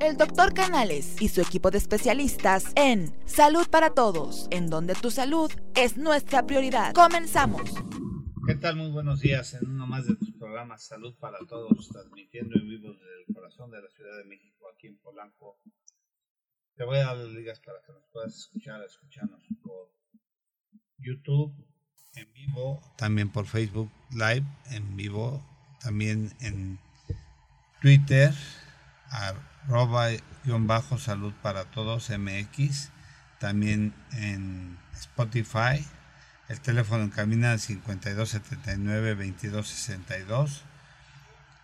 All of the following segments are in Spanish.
El doctor Canales y su equipo de especialistas en Salud para Todos, en donde tu salud es nuestra prioridad. Comenzamos. ¿Qué tal? Muy buenos días en uno más de tus programas Salud para Todos, transmitiendo en vivo desde el corazón de la Ciudad de México, aquí en Polanco. Te voy a dar las ligas para que nos puedas escuchar, escucharnos por YouTube en vivo, también por Facebook Live en vivo, también en Twitter, arroba guion bajo salud para todos MX, también en Spotify, el teléfono en cabina 5279-2262.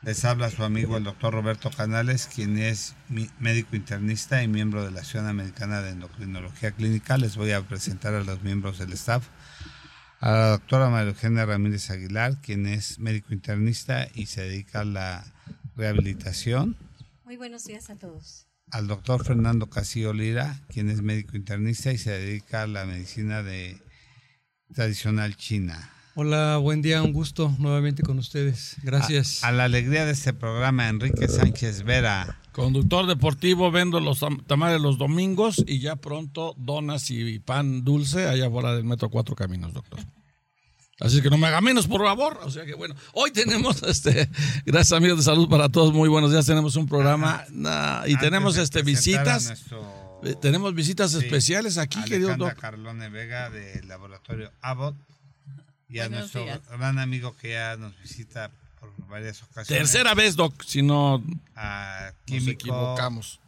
Les habla su amigo el doctor Roberto Canales, quien es médico internista y miembro de la Asociación Americana de Endocrinología Clínica. Les voy a presentar a los miembros del staff. A la doctora María Eugenia Ramírez Aguilar, quien es médico internista y se dedica a la rehabilitación. Muy buenos días a todos. Al doctor Fernando Casillo Lira, quien es médico internista y se dedica a la medicina de tradicional china. Hola, buen día, un gusto nuevamente con ustedes. Gracias. A, la alegría de este programa, Enrique Sánchez Vera. Conductor deportivo, vendo los tamales los domingos y ya pronto donas y pan dulce allá fuera del metro Cuatro Caminos, doctor. Así que no me haga menos, por favor. O sea que bueno, hoy tenemos, este, gracias amigos de salud para todos, muy buenos días. Tenemos un programa y tenemos este visitas. Eh, tenemos visitas especiales aquí, querido doctor. Carlone Vega del laboratorio Abbott y a nuestro gran amigo que ya nos visita por varias ocasiones. Tercera vez, Doc, si no a químico, nos equivocamos.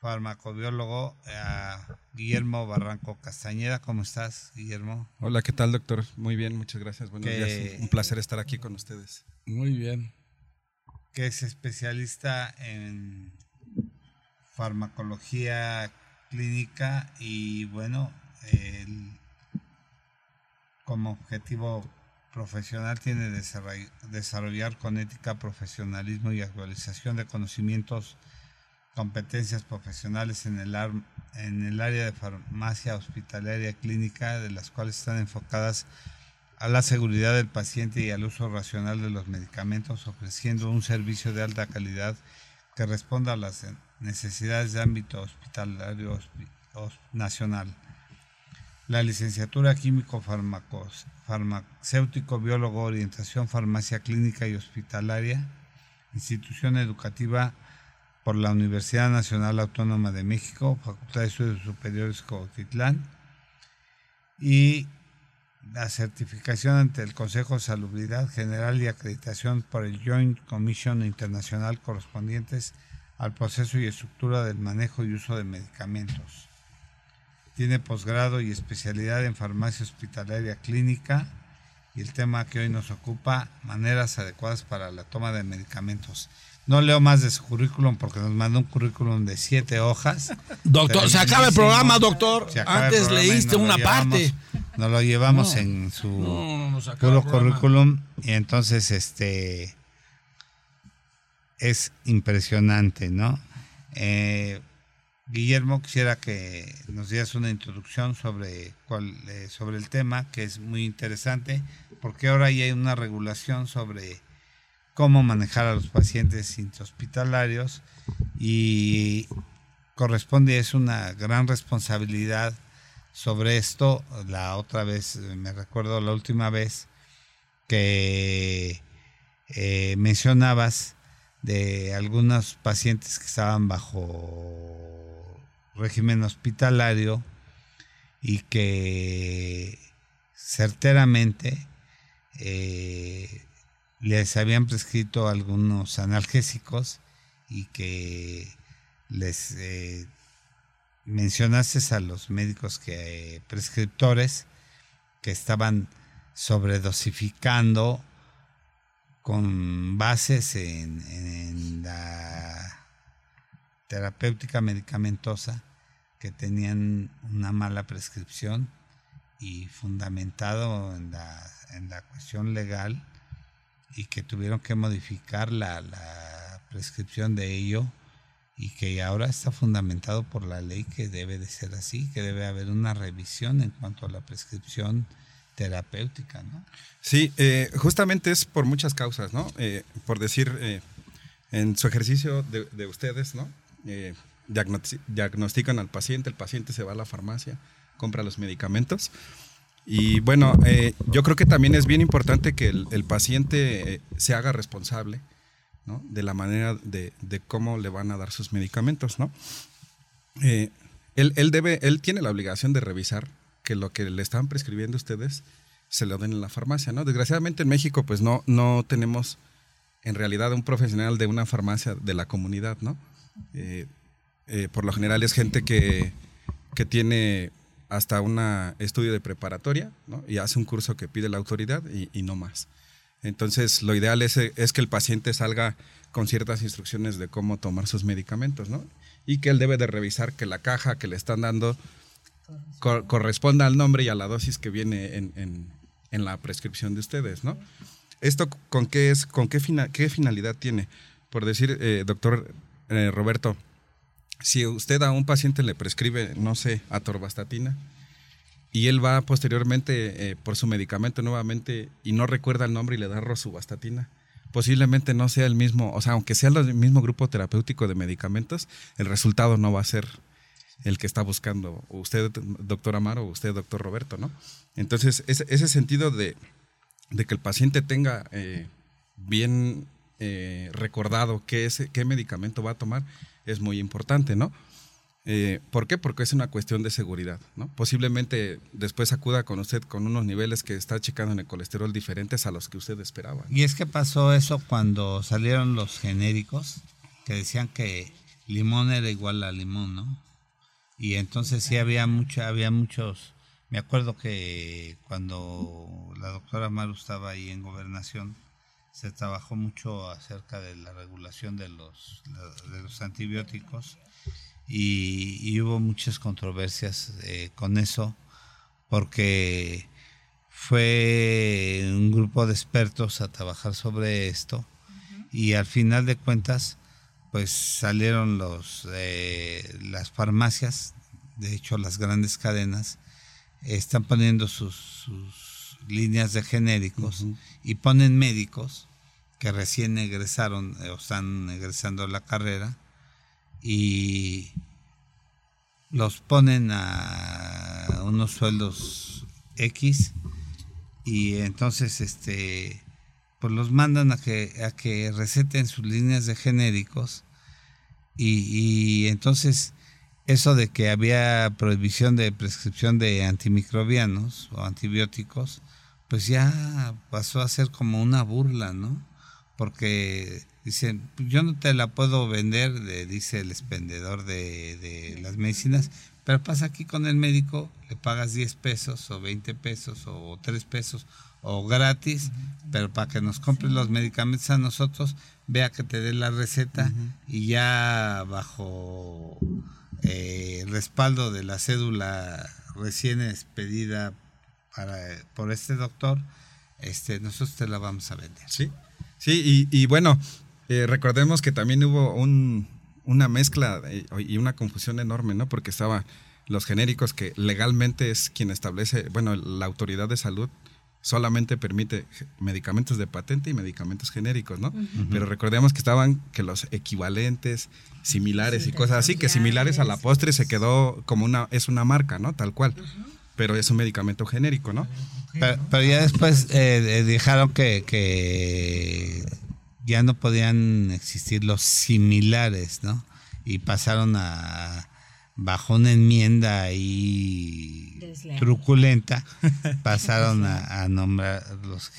Farmacobiólogo, a Guillermo Barranco Castañeda. ¿Cómo estás, Guillermo? Hola, ¿qué tal, doctor? Muy bien, muchas gracias. Buenos días. Un placer estar aquí con ustedes. Muy bien. Que es especialista en farmacología clínica y bueno, el como objetivo profesional tiene desarrollar con ética, profesionalismo y actualización de conocimientos, competencias profesionales en el, en el área de farmacia hospitalaria clínica, de las cuales están enfocadas a la seguridad del paciente y al uso racional de los medicamentos, ofreciendo un servicio de alta calidad que responda a las necesidades de ámbito hospitalario nacional. La licenciatura químico farmacéutico, biólogo, orientación, farmacia clínica y hospitalaria, institución educativa por la Universidad Nacional Autónoma de México, Facultad de Estudios Superiores Cotitlán, y la certificación ante el Consejo de Salubridad General y acreditación por el Joint Commission Internacional correspondientes al proceso y estructura del manejo y uso de medicamentos. Tiene posgrado y especialidad en farmacia hospitalaria clínica y el tema que hoy nos ocupa, maneras adecuadas para la toma de medicamentos. No leo más de su currículum porque nos mandó un currículum de siete hojas. Doctor, se acaba el programa, doctor. Antes leíste una parte. Nos lo llevamos en su puro currículum y entonces este es impresionante, ¿no? Eh, Guillermo, quisiera que nos dieras una introducción sobre, cuál, eh, sobre el tema, que es muy interesante, porque ahora ya hay una regulación sobre cómo manejar a los pacientes intrahospitalarios y corresponde, es una gran responsabilidad sobre esto. La otra vez, me recuerdo la última vez que eh, mencionabas de algunos pacientes que estaban bajo régimen hospitalario y que certeramente eh, les habían prescrito algunos analgésicos y que les eh, mencionaste a los médicos que prescriptores que estaban sobredosificando con bases en la terapéutica medicamentosa que tenían una mala prescripción y fundamentado en la, en la cuestión legal y que tuvieron que modificar la, la prescripción de ello y que ahora está fundamentado por la ley que debe de ser así, que debe haber una revisión en cuanto a la prescripción terapéutica, ¿no? Sí, eh, justamente es por muchas causas, ¿no? Eh, por decir, eh, en su ejercicio de, de, ustedes, ¿no? Eh, diagnostican al paciente, el paciente se va a la farmacia, compra los medicamentos. Y bueno, eh, yo creo que también es bien importante que el, paciente eh, se haga responsable de la manera de, cómo le van a dar sus medicamentos. ¿no? él, él, debe, él tiene la obligación de revisar que lo que le están prescribiendo ustedes se lo den en la farmacia. ¿no? Desgraciadamente en México pues no, no tenemos en realidad un profesional de una farmacia de la comunidad, ¿no? Eh, eh, por lo general es gente que, tiene hasta un estudio de preparatoria ¿no? y hace un curso que pide la autoridad y, no más. Entonces, lo ideal es, es, que el paciente salga con ciertas instrucciones de cómo tomar sus medicamentos, ¿no? Y que él debe de revisar que la caja que le están dando corresponda al nombre y a la dosis que viene en, en la prescripción de ustedes, ¿no? ¿Esto con qué es, con qué, qué finalidad tiene? Por decir, eh, doctor eh, Roberto, si usted a un paciente le prescribe, no sé, atorvastatina, y él va posteriormente eh, por su medicamento nuevamente y no recuerda el nombre y le da rosuvastatina, posiblemente no sea el mismo, o sea, aunque sea el mismo grupo terapéutico de medicamentos, el resultado no va a ser el que está buscando usted, doctor Amaro, o usted, doctor Roberto, ¿no? Entonces, ese, sentido de, de que el paciente tenga eh, bien eh, recordado qué, qué medicamento va a tomar es muy importante, ¿no? Eh, ¿Por qué? Porque es una cuestión de seguridad, ¿no? Posiblemente después acuda con usted con unos niveles que está checando en el colesterol diferentes a los que usted esperaba. Y es que pasó eso cuando salieron los genéricos, que decían que limón era igual a limón, ¿no? Y entonces sí había mucha, había muchos me acuerdo que cuando la doctora Maru estaba ahí en gobernación, se trabajó mucho acerca de la regulación de los, de los antibióticos y, hubo muchas controversias eh, con eso porque fue un grupo de expertos a trabajar sobre esto y al final de cuentas pues salieron los eh, las farmacias de hecho las grandes cadenas están poniendo sus, líneas de genéricos y ponen médicos que recién egresaron eh, o están egresando la carrera y los ponen a unos sueldos X y entonces este pues los mandan a que a que receten sus líneas de genéricos y entonces eso de que había prohibición de prescripción de antimicrobianos o antibióticos, pues ya pasó a ser como una burla, ¿no? Porque dicen, yo no te la puedo vender, dice el expendedor de, de, las medicinas, pero pasa aquí con el médico, le pagas 10 pesos o 20 pesos o 3 pesos o gratis, pero para que nos compres los medicamentos a nosotros, vea que te dé la receta y ya bajo eh, respaldo de la cédula recién expedida para, por este doctor, este, nosotros te la vamos a vender. Sí, sí, y, bueno, eh, recordemos que también hubo un, una mezcla y una confusión enorme, ¿no? Porque estaba los genéricos que legalmente es quien establece, bueno, la autoridad de salud solamente permite medicamentos de patente y medicamentos genéricos, ¿no? Pero recordemos que estaban que los equivalentes, similares y cosas así, que similares a la postre se quedó como una, es una marca, ¿no? Tal cual. Pero es un medicamento genérico, ¿no? Pero, ya después eh, dejaron que, que ya no podían existir los similares, ¿no? Y pasaron a bajo una enmienda ahí truculenta, pasaron a, nombrar los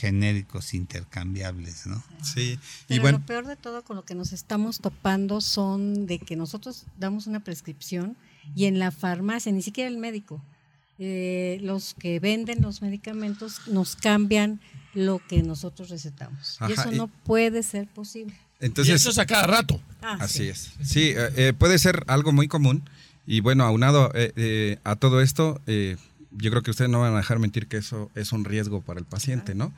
genéricos intercambiables, ¿no? Sí. y bueno, lo peor de todo con lo que nos estamos topando son de que nosotros damos una prescripción y en la farmacia, ni siquiera el médico, eh, los que venden los medicamentos nos cambian lo que nosotros recetamos. y eso no puede ser posible. Entonces, y eso es a cada rato. Ah, así es. Sí, eh, eh, puede ser algo muy común. Y bueno, aunado eh, a todo esto, yo creo que ustedes no van a dejar mentir que eso es un riesgo para el paciente, ¿no?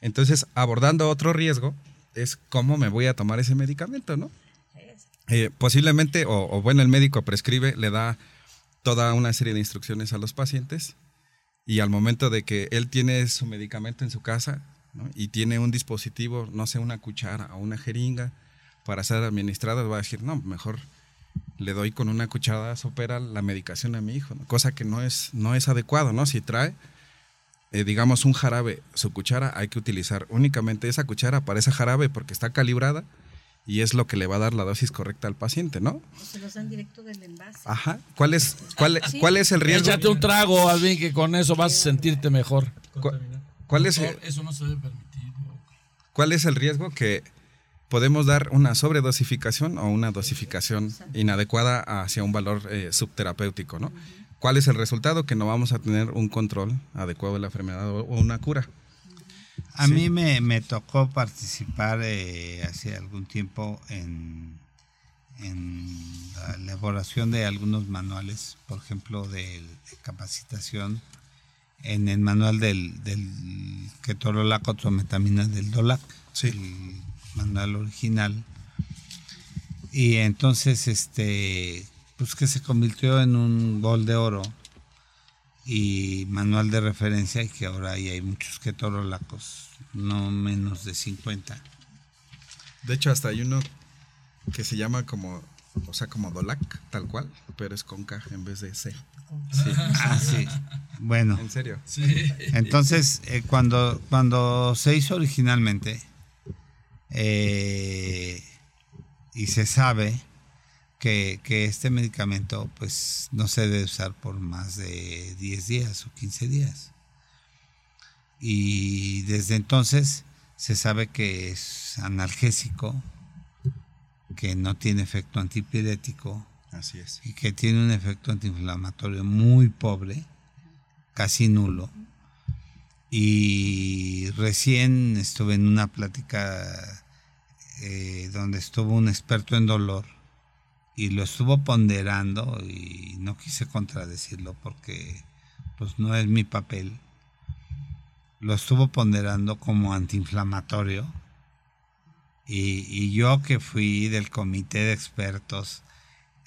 Entonces, abordando otro riesgo, es cómo me voy a tomar ese medicamento, ¿no? posiblemente, o, o, bueno, el médico prescribe, le da toda una serie de instrucciones a los pacientes y al momento de que él tiene su medicamento en su casa, y tiene un dispositivo, no sé, una cuchara o una jeringa, para ser administradas va a decir, no, mejor le doy con una cucharada sopera la medicación a mi hijo, cosa que no es, no es adecuado, ¿no? Si trae, eh, digamos, un jarabe, su cuchara, hay que utilizar únicamente esa cuchara para ese jarabe porque está calibrada y es lo que le va a dar la dosis correcta al paciente, ¿no? O se los dan directo del envase. Ajá. ¿Cuál es, cuál, cuál es el riesgo? Échate un trago, Alvin, que con eso vas a sentirte mejor. ¿Cu- ¿Cuál es, Eso no se debe permitir. ¿Cuál es el riesgo? Que podemos dar una sobredosificación o una dosificación inadecuada hacia un valor eh, subterapéutico, ¿no? ¿Cuál es el resultado? Que no vamos a tener un control adecuado de la enfermedad o o una cura. A Sí. mí me, me tocó participar eh, hace algún tiempo en, en la elaboración de algunos manuales, por ejemplo, de, de capacitación en el manual del, del ketorolaco trometamina del DOLAC, Sí. el manual original. Y entonces, este, pues que se convirtió en un gol de oro y manual de referencia y que ahora ahí hay muchos ketorolacos, no menos de 50. De hecho, hasta hay uno que se llama como, o sea, como Dolac, tal cual, pero es con K en vez de C. Sí. Ah, sí. Bueno, En serio. entonces eh, cuando, cuando se hizo originalmente eh, y se sabe que, que este medicamento pues no se debe usar por más de 10 días o 15 días. Y desde entonces se sabe que es analgésico, que no tiene efecto antipirético, Así es. y que tiene un efecto antiinflamatorio muy pobre, casi nulo. Y recién estuve en una plática eh, donde estuvo un experto en dolor y lo estuvo ponderando y no quise contradecirlo porque pues no es mi papel. Lo estuvo ponderando como antiinflamatorio y, y yo que fui del comité de expertos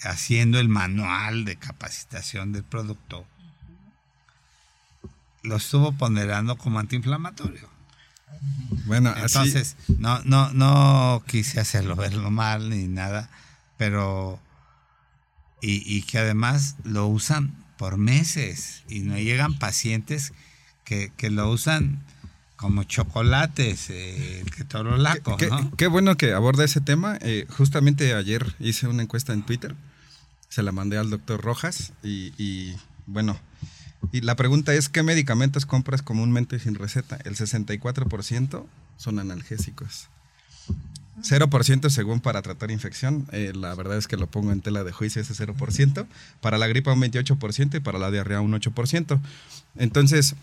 haciendo el manual de capacitación del producto, lo estuvo ponderando como antiinflamatorio. Bueno, así. Entonces, no, no, no quise hacerlo verlo mal ni nada, pero y, y que además lo usan por meses y no llegan pacientes que, que lo usan como chocolates, eh, el ketorolaco, Qué, ¿no? qué bueno que aborda ese tema. Eh, justamente ayer hice una encuesta en Twitter, se la mandé al doctor Rojas y, y, bueno, y la pregunta es, ¿qué medicamentos compras comúnmente sin receta? El 64% son analgésicos. 0% según para tratar infección, eh, la verdad es que lo pongo en tela de juicio ese 0%, para la gripa un 28% y para la diarrea un 8%. Entonces,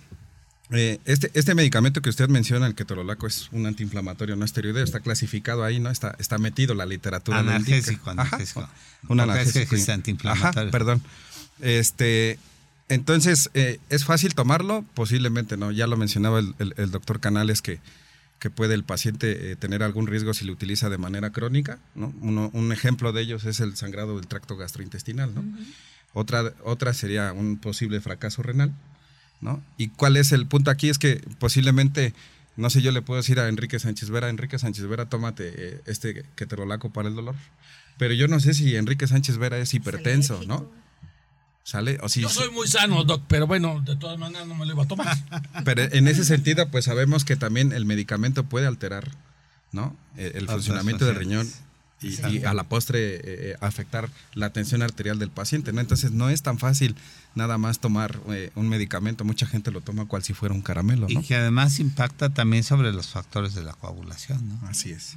eh, este, este medicamento que usted menciona, el ketorolaco, es un antiinflamatorio no esteroideo, está clasificado ahí, ¿no? Está, está metido, la literatura. Analgésico, Ajá, analgésico. un analgésico. es antiinflamatorio. Ajá, perdón. Este, entonces, eh, ¿es fácil tomarlo? Posiblemente no. Ya lo mencionaba el, el- el doctor Canales que, que puede el paciente eh, tener algún riesgo si lo utiliza de manera crónica, ¿no? Uno- un ejemplo de ellos es el sangrado del tracto gastrointestinal, ¿no? Otra, otra sería un posible fracaso renal, ¿no? ¿Y cuál es el punto aquí? Es que posiblemente, no sé, yo le puedo decir a Enrique Sánchez Vera, Enrique Sánchez Vera, tómate eh, este ketorolaco para el dolor. Pero yo no sé si Enrique Sánchez Vera es hipertenso, ¿no? ¿Sale? O si, Yo soy muy sano, doc, pero bueno, de todas maneras no me lo iba a tomar. Pero en ese sentido, pues sabemos que también el medicamento puede alterar, ¿no? Eh, El funcionamiento del riñón y, y a la postre eh, eh, afectar la tensión arterial del paciente, ¿no? Entonces no es tan fácil nada más tomar eh, un medicamento. Mucha gente lo toma cual si fuera un caramelo, Y que además impacta también sobre los factores de la coagulación, ¿no? Así es.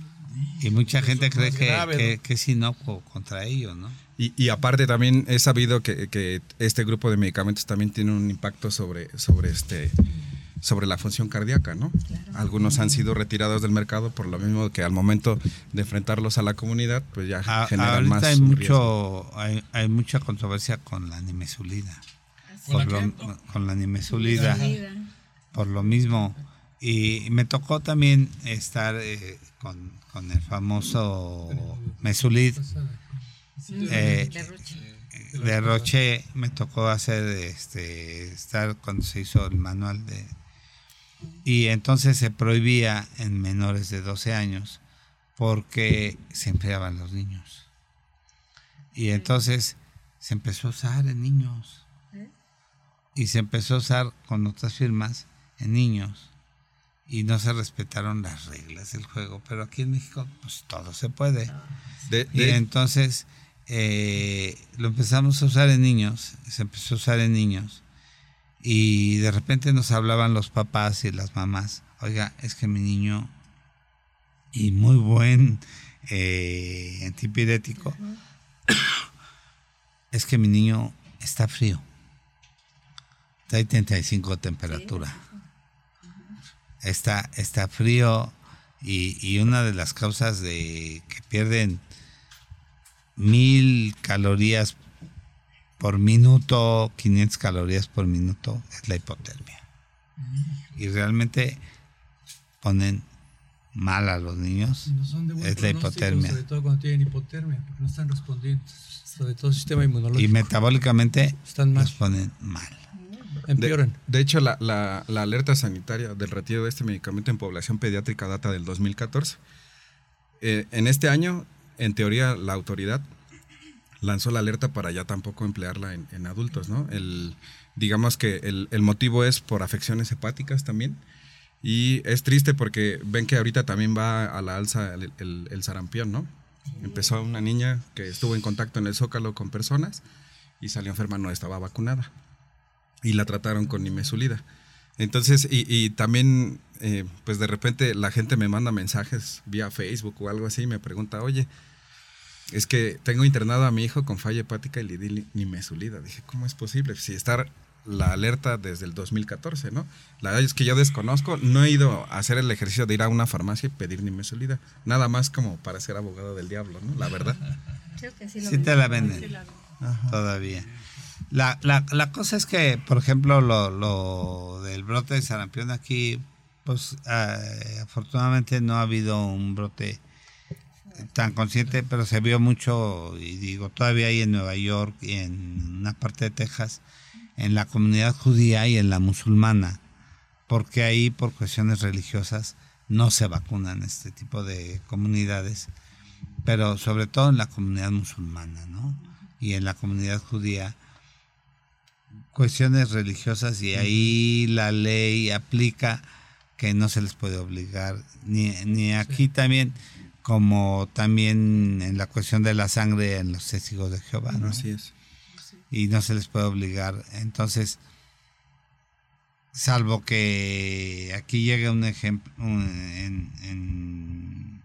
Y mucha gente cree que, grave, que, ¿no? que es inocuo contra ello, ¿no? Y, y aparte también he sabido que, que este grupo de medicamentos también tiene un impacto sobre, sobre este sobre la función cardíaca, ¿no? Algunos han sido retirados del mercado por lo mismo que al momento de enfrentarlos a la comunidad, pues ya A- generan ahorita más hay mucho hay, hay mucha controversia con la nimesulida. ¿Con la Por qué? lo- con la nimesulida. Por lo mismo. Y me tocó también estar eh, con, con el famoso Mesulid eh, De Roche. de Roche. Me tocó hacer este estar cuando se hizo el manual de. Y entonces se prohibía en menores de 12 años porque se empleaban los niños. Y entonces se empezó a usar en niños. Y se empezó a usar con otras firmas en niños. Y no se respetaron las reglas del juego. Pero aquí en México, pues todo se puede. De- Y de- entonces eh, lo empezamos a usar en niños, se empezó a usar en niños. Y de repente nos hablaban los papás y las mamás, oiga, es que mi niño, y muy buen eh, antipirético, es que mi niño está frío. Trae 35 de temperatura. Está, está frío y, y una de las causas de que pierden mil calorías por minuto, 500 calorías por minuto, es la hipotermia. Y realmente ponen mal a los niños. Y no son de buen Es la hipotermia. Sobre todo cuando tienen hipotermia, porque no están respondiendo. Sobre todo el sistema inmunológico. Y metabólicamente Están mal. los ponen mal. De, Empeoran. de hecho, la, la- la alerta sanitaria del retiro de este medicamento en población pediátrica data del 2014. Eh, en este año, en teoría, la autoridad lanzó la alerta para ya tampoco emplearla en, en adultos, ¿no? El, digamos que el, el motivo es por afecciones hepáticas también. Y es triste porque ven que ahorita también va a la alza el, el- el sarampión, ¿no? Empezó una niña que estuvo en contacto en el Zócalo con personas y salió enferma, no estaba vacunada y la trataron con nimesulida. Entonces, y, y también, eh, pues de repente la gente me manda mensajes vía Facebook o algo así y me pregunta, oye, es que tengo internado a mi hijo con falla hepática y le di li- nimesulida. Dije, ¿cómo es posible? Si está la alerta desde el 2014, ¿no? La verdad es que yo desconozco, no he ido a hacer el ejercicio de ir a una farmacia y pedir nimesulida. Nada más como para ser abogado del diablo, ¿no? La verdad. Creo que sí lo Sí te la venden todavía. La, la, la cosa es que, por ejemplo, lo, lo del brote de sarampión aquí, pues eh, afortunadamente no ha habido un brote tan consciente, pero se vio mucho, y digo, todavía hay en Nueva York y en una parte de Texas, en la comunidad judía y en la musulmana, porque ahí por cuestiones religiosas no se vacunan este tipo de comunidades, pero sobre todo en la comunidad musulmana, ¿no? Y en la comunidad judía, cuestiones religiosas y ahí la ley aplica que no se les puede obligar, ni, ni aquí también, como también en la cuestión de la sangre en los testigos de Jehová, ¿no? Así es. y no se les puede obligar. Entonces, salvo que aquí llegue un ejemplo en, en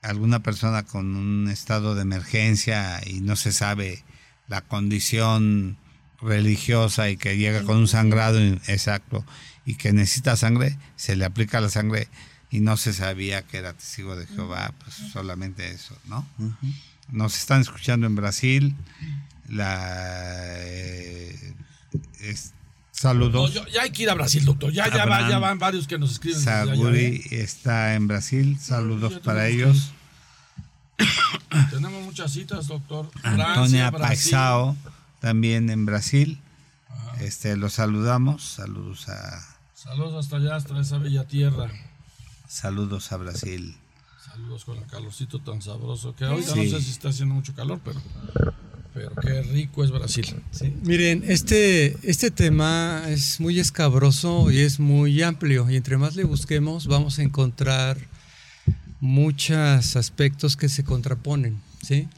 alguna persona con un estado de emergencia y no se sabe la condición religiosa y que llega con un sangrado exacto y que necesita sangre, se le aplica la sangre y no se sabía que era testigo de Jehová, pues solamente eso, ¿no? Nos están escuchando en Brasil, la eh, es- No, saludos. yo- ya hay que ir a Brasil, doctor. Ya, ya, va- ya van varios que nos escriben. Saguri ¿eh? está en Brasil, saludos para ellos. Tenemos muchas citas, doctor. Antonia Francia, Brasil. Paisao también en Brasil. Este los saludamos, saludos a Saludos hasta allá, hasta esa bella tierra. Saludos a Brasil. Saludos con el calorcito tan sabroso que ahorita Sí. no sé si está haciendo mucho calor, pero, pero qué rico es Brasil. Sí. Miren, este, este tema es muy escabroso y es muy amplio y entre más le busquemos vamos a encontrar muchos aspectos que se contraponen, ¿sí?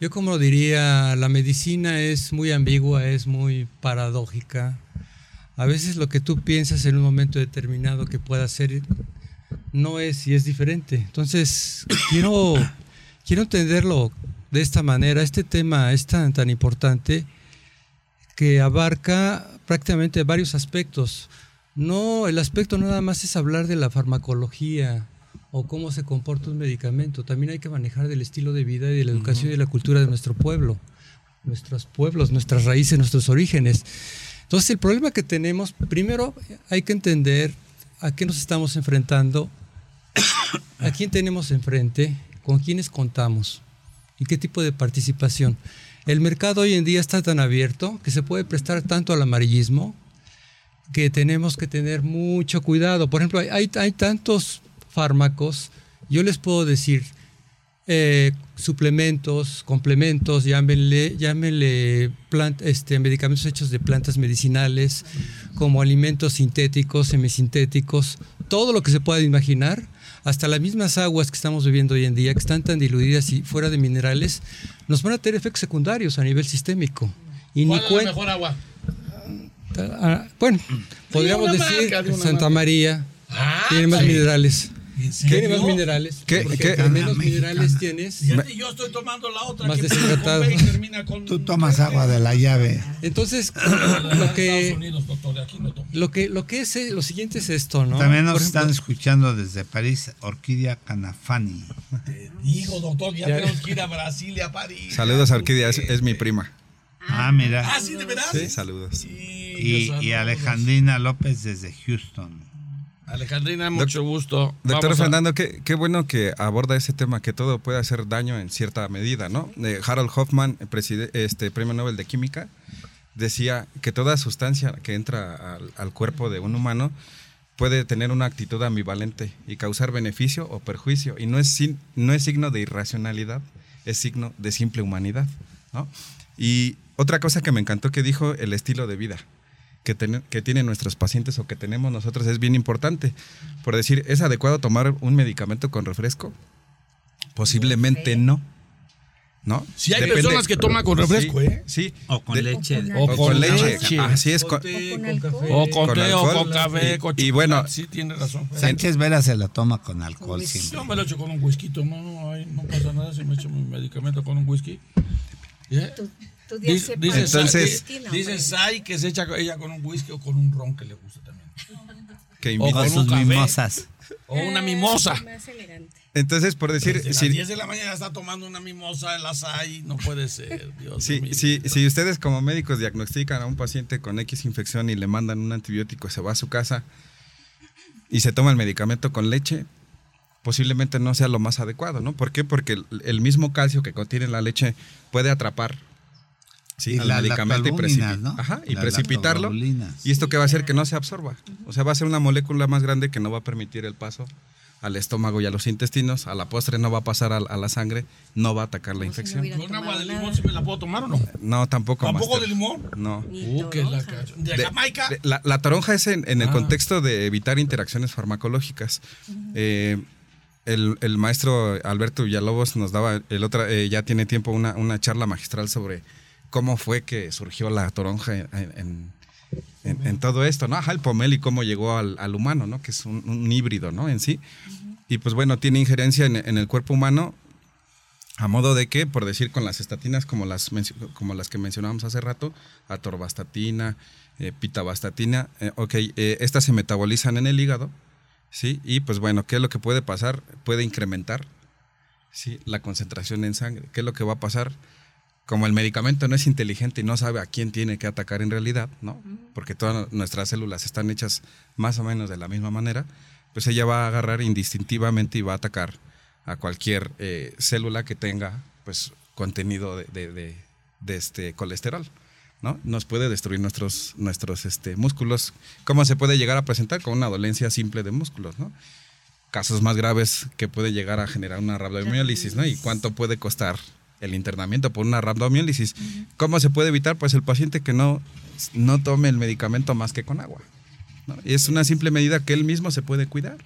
Yo como diría, la medicina es muy ambigua, es muy paradójica. A veces lo que tú piensas en un momento determinado que pueda ser no es y es diferente. Entonces, quiero, quiero entenderlo de esta manera. Este tema es tan, tan importante que abarca prácticamente varios aspectos. No, el aspecto no nada más es hablar de la farmacología o cómo se comporta un medicamento. También hay que manejar del estilo de vida y de la educación y de la cultura de nuestro pueblo, nuestros pueblos, nuestras raíces, nuestros orígenes. Entonces, el problema que tenemos, primero hay que entender a qué nos estamos enfrentando, a quién tenemos enfrente, con quiénes contamos y qué tipo de participación. El mercado hoy en día está tan abierto que se puede prestar tanto al amarillismo que tenemos que tener mucho cuidado. Por ejemplo, hay, hay tantos fármacos Yo les puedo decir eh, suplementos, complementos, llámenle, llámenle plant- este, medicamentos hechos de plantas medicinales, como alimentos sintéticos, semisintéticos, todo lo que se pueda imaginar, hasta las mismas aguas que estamos bebiendo hoy en día, que están tan diluidas y fuera de minerales, nos van a tener efectos secundarios a nivel sistémico. Y ni ¿Cuál es la mejor agua? Ah, bueno, podríamos una decir marca, de una Santa marca. María Ah, tiene más sí. minerales. ¿En Tiene más minerales. ¿Qué- qué- menos Mexicana. minerales tienes. Yo estoy tomando la otra Más que y termina con Tú tomas agua de la llave. Entonces, de lo Estados que, Unidos, doctor, de aquí no tomo. lo que, lo que es, eh, lo siguiente es esto, ¿no? También nos Por ejemplo, están escuchando desde París, Orquídea Canafani. Digo, doctor, ya, Ya. tenemos que ir a Brasil y a París. Saludos a Orquídea, es, es mi prima. Ah, mira. Ah, sí, de verdad. Sí, saludos. Sí, Y, saludos. y Alejandrina López desde Houston. Alejandrina, mucho gusto. Doctor Vamos a- Fernando, qué, qué bueno que aborda ese tema, que todo puede hacer daño en cierta medida, ¿no? Eh, Harold Hoffman, preside- este premio Nobel de Química, decía que toda sustancia que entra al, al cuerpo de un humano puede tener una actitud ambivalente y causar beneficio o perjuicio. Y no es, sin- no es signo de irracionalidad, es signo de simple humanidad, ¿no? Y otra cosa que me encantó que dijo, el estilo de vida que, ten- que tienen nuestros pacientes o que tenemos nosotros es bien importante. Por decir, ¿es adecuado tomar un medicamento con refresco? Posiblemente no. ¿No? Sí hay personas que toman con refresco, Sí, ¿eh? Sí. O con De- leche. O O con con leche. leche. Así es. con- con con. O con, Con té, o con café, Y- con y bueno-. Sí, tiene razón. Sánchez Vera se la toma con alcohol siempre. Yo me lo echo con un whisky, no, no, ay, no pasa nada si me echo mi medicamento con un whisky. ¿Yeah? Dice, dices Entonces- Sai- dice Sai que se echa ella con un whisky o con un ron que le gusta también. que O invita- sus café. mimosas. O una mimosa. Más elegante. Entonces, por decir, Desde las si, 10 de la mañana está tomando una mimosa en la SAI, no puede ser, Dios si, mío. si, si ustedes como médicos diagnostican a un paciente con X infección y le mandan un antibiótico y se va a su casa y se toma el medicamento con leche, posiblemente no sea lo más adecuado, ¿no? ¿Por qué? Porque el, el mismo calcio que contiene la leche puede atrapar sí, al medicamento y, lactoalbuminas, precipi- ¿no? Ajá, y precipitarlo. ¿Y esto qué va a hacer? Que no se absorba. O sea, va a ser una molécula más grande que no va a permitir el paso al estómago y a los intestinos. A la postre no va a pasar a, a la sangre, no va a atacar la Como si no infección. hubiera ¿Con agua de limón nada. sí me la puedo tomar o no? No, tampoco. ¿Tampoco máster. de limón? No. Uh, que la. ¿De, De- Jamaica? de- la, la toronja es en, en el Ah. contexto de evitar interacciones farmacológicas. Eh, el, el maestro Alberto Villalobos nos daba el otra, eh, ya tiene tiempo una, una charla magistral sobre cómo fue que surgió la toronja en, en- en- en todo esto, ¿no? Ajá, el pomel y cómo llegó al, al humano, ¿no? Que es un, un híbrido, ¿no? En sí. Y pues bueno, tiene injerencia en, el cuerpo humano a modo de que, por decir, con las estatinas como las, como las que mencionábamos hace rato, atorvastatina, eh, pitavastatina, eh, ok, eh, estas se metabolizan en el hígado, ¿sí? Y pues bueno, ¿qué es lo que puede pasar? Puede incrementar, ¿sí? La concentración en sangre. ¿Qué es lo que va a pasar? Como el medicamento no es inteligente y no sabe a quién tiene que atacar en realidad, ¿no? Porque todas nuestras células están hechas más o menos de la misma manera, pues ella va a agarrar indistintivamente y va a atacar a cualquier eh, célula que tenga pues contenido de, de- de- de este colesterol. ¿no? Nos puede destruir nuestros, nuestros este, músculos. ¿Cómo se puede llegar a presentar? Con una dolencia simple de músculos, ¿no? Casos más graves que puede llegar a generar una rabdomiólisis, ¿no? ¿Y cuánto puede costar el internamiento por una rabdomiólisis? ¿Cómo se puede evitar? Pues el paciente que no, no tome el medicamento más que con agua. ¿no? Y es una simple medida que él mismo se puede cuidar.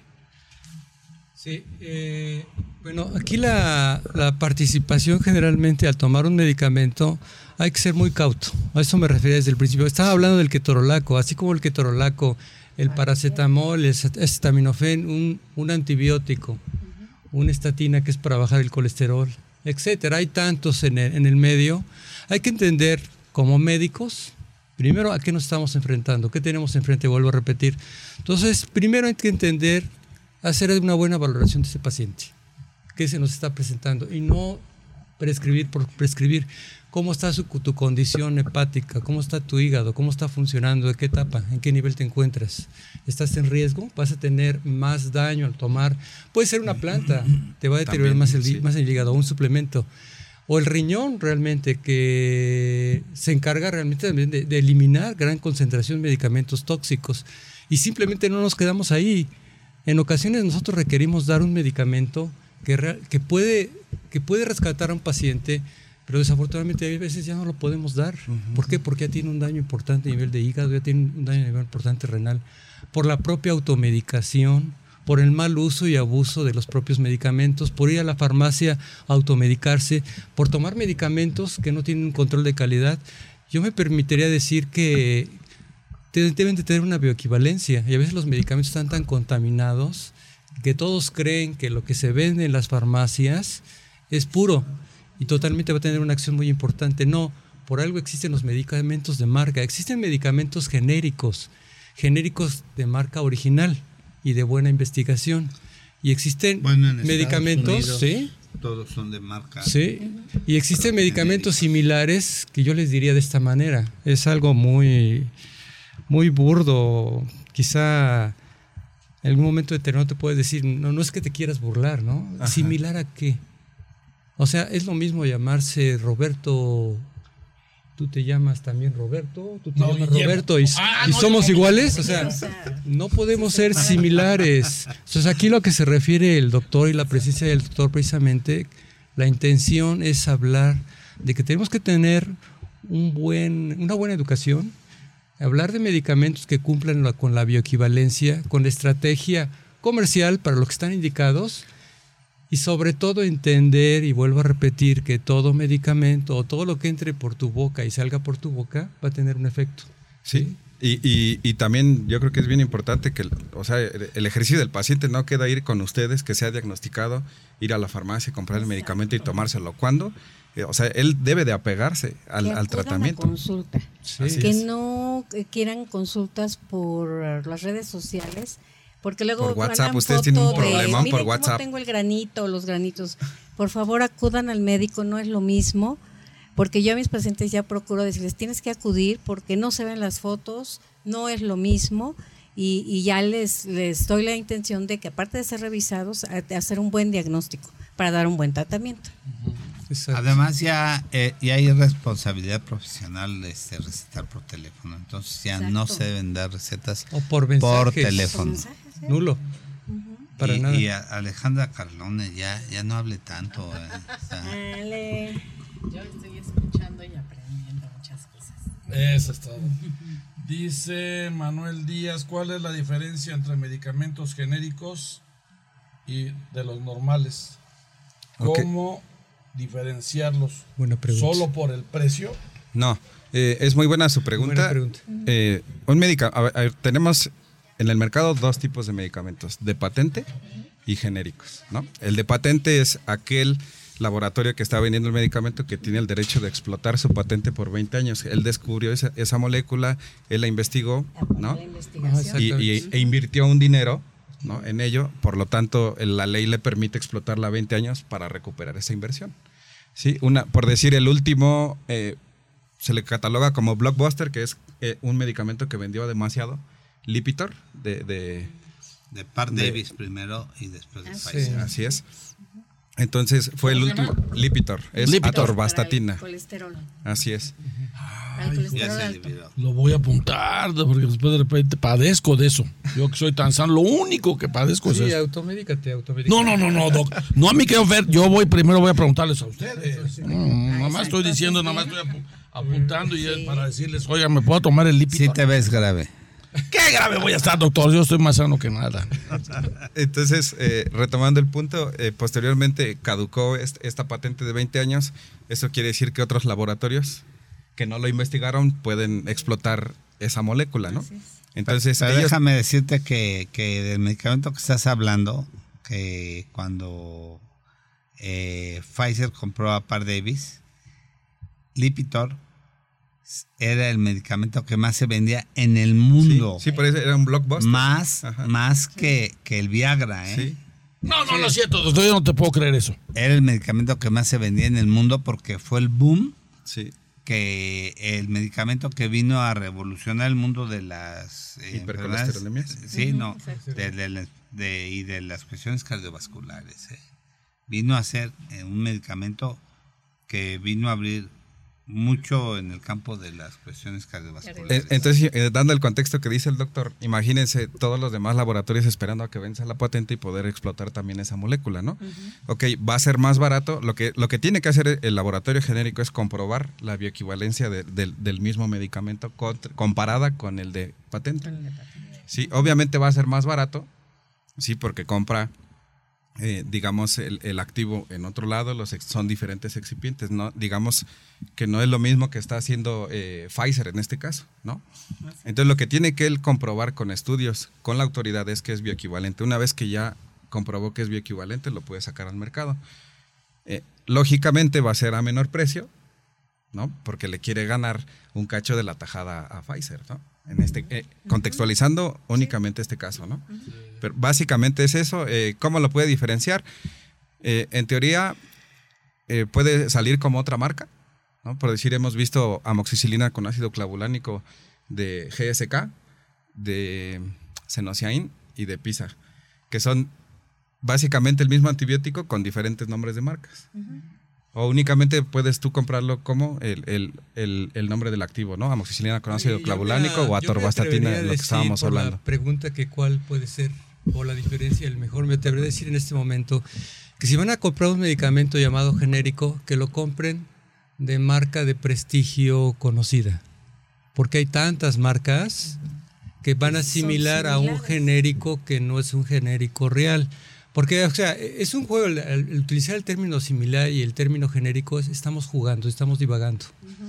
Sí, eh, bueno, aquí la, la participación generalmente al tomar un medicamento hay que ser muy cauto. A eso me refería desde el principio. Estaba hablando del ketorolaco, así como el ketorolaco, el paracetamol, el acetaminofén, un, un antibiótico, una estatina que es para bajar el colesterol, etcétera. Hay tantos en el, en el medio. Hay que entender como médicos, primero a qué nos estamos enfrentando, qué tenemos enfrente, vuelvo a repetir. Entonces, primero hay que entender hacer una buena valoración de ese paciente que se nos está presentando y no prescribir por prescribir cómo está su, tu condición hepática, cómo está tu hígado, cómo está funcionando, de qué etapa, en qué nivel te encuentras. ¿Estás en riesgo? ¿Vas a tener más daño al tomar? Puede ser una planta, te va a deteriorar También, más, el, sí. más el hígado, un suplemento. O el riñón realmente que se encarga realmente de, de eliminar gran concentración de medicamentos tóxicos. Y simplemente no nos quedamos ahí En ocasiones nosotros requerimos dar un medicamento que, que, puede, que puede rescatar a un paciente, pero desafortunadamente a veces ya no lo podemos dar. ¿Por qué? Porque ya tiene un daño importante a nivel de hígado, ya tiene un daño a nivel importante renal, por la propia automedicación, por el mal uso y abuso de los propios medicamentos, por ir a la farmacia a automedicarse, por tomar medicamentos que no tienen un control de calidad. Yo me permitiría decir que deben de tener una bioequivalencia y a veces los medicamentos están tan contaminados que todos creen que lo que se vende en las farmacias es puro y totalmente va a tener una acción muy importante. No, por algo existen los medicamentos de marca, existen medicamentos genéricos, genéricos de marca original y de buena investigación. Y existen Bueno, en Estados medicamentos, Unidos ¿sí? Todos son de marca. Sí, y existen medicamentos similares que yo les diría de esta manera. Es algo muy, muy burdo. Quizá en algún momento determinado te puedes decir, no, no es que te quieras burlar, ¿no? Ajá. ¿Similar a qué? O sea, es lo mismo llamarse Roberto. Tú te llamas también Roberto, tú te No, llamas Guillermo. Roberto y, Ah, y no, somos iguales. O sea, no podemos ser similares. Entonces aquí lo que se refiere el doctor y la presencia del doctor precisamente, la intención es hablar de que tenemos que tener un buen, una buena educación, hablar de medicamentos que cumplan la- con la bioequivalencia, con la estrategia comercial para lo que están indicados y sobre todo entender, y vuelvo a repetir, que todo medicamento o todo lo que entre por tu boca y salga por tu boca va a tener un efecto. Sí. Y, y- y también yo creo que es bien importante que, el- o sea, el ejercicio del paciente no queda ir con ustedes, que sea diagnosticado, ir a la farmacia, comprar el medicamento y tomárselo. ¿Cuándo? Eh, O sea, él debe de apegarse al, que al acudan a tratamiento. consulta. Sí. que no eh, quieran consultas por las redes sociales, porque luego Por WhatsApp, mandan ustedes tienen un foto de, problemón "Mire por cómo WhatsApp". tengo el granito, los granitos. Por favor, acudan al médico, no es lo mismo, porque yo a mis pacientes ya procuro decirles, tienes que acudir porque no se ven las fotos, no es lo mismo. Y, y ya les, les doy la intención de que aparte de ser revisados, a- de hacer un buen diagnóstico para dar un buen tratamiento. Exacto. Además ya, eh, ya hay responsabilidad profesional de este, recetar por teléfono, entonces ya no se deben dar recetas o por teléfono. Mensajes, Nulo. Para y, nada. y a- Alejandra Carlone ya, ya no hable tanto. eh, o sea, Ale. Yo estoy escuchando y aprendiendo muchas cosas. Eso es todo. Dice Manuel Díaz, ¿cuál es la diferencia entre medicamentos genéricos y de los normales? ¿Cómo diferenciarlos? Buena pregunta. ¿Solo por el precio? No, eh, es muy buena su Buena pregunta. pregunta. Eh, un medica a ver, a ver, tenemos en el mercado dos tipos de medicamentos, de patente y genéricos. ¿no? El de patente es aquel laboratorio que está vendiendo el medicamento que tiene el derecho de explotar su patente por 20 años. Él descubrió esa, esa molécula, él la investigó, ¿no? La y, y- e invirtió un dinero ¿no? en ello, por lo tanto la ley le permite explotarla 20 años para recuperar esa inversión. ¿Sí? Una, por decir, el último eh, se le cataloga como blockbuster, que es eh, un medicamento que vendió demasiado, Lipitor, de, de- de Par De- Davis primero y después de Ah, sí. Pfizer. así es. Entonces fue el ¿Cómo se último, Lipitor, es Lipitor. atorvastatina, Para el colesterol. así es. Colesterol alto. Lo voy a apuntar, porque después de repente padezco de eso. Yo que soy tan sano, lo único que padezco es eso. automédicate, automédicate. No, no, no, no, doc. No a mí que ver, yo voy primero voy a preguntarles a ustedes. No, nada más estoy diciendo, nada más estoy apu- apuntando y para decirles, oiga, ¿me puedo tomar el lípido? Sí te ves grave. ¿Qué grave voy a estar, doctor? Yo estoy más sano que nada. Entonces, eh, retomando el punto, eh, posteriormente caducó est- esta patente de 20 años. Eso quiere decir que otros laboratorios que no lo investigaron pueden explotar esa molécula, ¿no? Entonces, Pero ellos- déjame decirte que, que del medicamento que estás hablando, que cuando eh, Pfizer compró a Par Davis, Lipitor era el medicamento que más se vendía en el sí, mundo. sí, por eso era un blockbuster. Más, Ajá. más que, que el Viagra, ¿eh? Sí. No, no, es cierto, doctor, yo no te puedo creer eso. Era el medicamento que más se vendía en el mundo porque fue el boom Sí, que el medicamento que vino a revolucionar el mundo de las eh, Hipercolesterolemias. Sí, no, de, de- de- y de las cuestiones cardiovasculares. eh. Vino a ser eh, un medicamento que vino a abrir mucho en el campo de las cuestiones cardiovasculares. Eh, Entonces, eh, dando el contexto que dice el doctor, imagínense todos los demás laboratorios esperando a que venza la patente y poder explotar también esa molécula, ¿no? Ok, va a ser más barato. Lo que, lo que tiene que hacer el laboratorio genérico es comprobar la bioequivalencia de- del- del mismo medicamento contra- comparada con el de patente. Sí, obviamente va a ser más barato, sí, porque compra, eh, digamos, el, el activo en otro lado, los ex- son diferentes excipientes, ¿no? Digamos que no es lo mismo que está haciendo eh, Pfizer en este caso, ¿no? Entonces lo que tiene que él comprobar con estudios, con la autoridad es que es bioequivalente. Una vez que ya comprobó que es bioequivalente, lo puede sacar al mercado. Eh, lógicamente va a ser a menor precio, ¿no? Porque le quiere ganar un cacho de la tajada a Pfizer, ¿no? En este, eh, contextualizando únicamente este caso, ¿no? Pero básicamente es eso. eh, ¿Cómo lo puede diferenciar? Eh, en teoría, eh, puede salir como otra marca, ¿no? Por decir, hemos visto amoxicilina con ácido clavulánico de GSK, de Senociain y de Pisa, que son básicamente el mismo antibiótico con diferentes nombres de marcas. O únicamente puedes tú comprarlo como el, el- el- el nombre del activo, ¿no? Amoxicilina con ácido clavulánico o atorvastatina, lo que estábamos por hablando. La pregunta que cuál puede ser, o la diferencia, el mejor, me atrevería a decir en este momento, que si van a comprar un medicamento llamado genérico, que lo compren de marca de prestigio conocida. Porque hay tantas marcas que van a asimilar a un genérico que no es un genérico real. Porque, o sea, es un juego, el, el utilizar el término similar y el término genérico, es- estamos jugando, estamos divagando.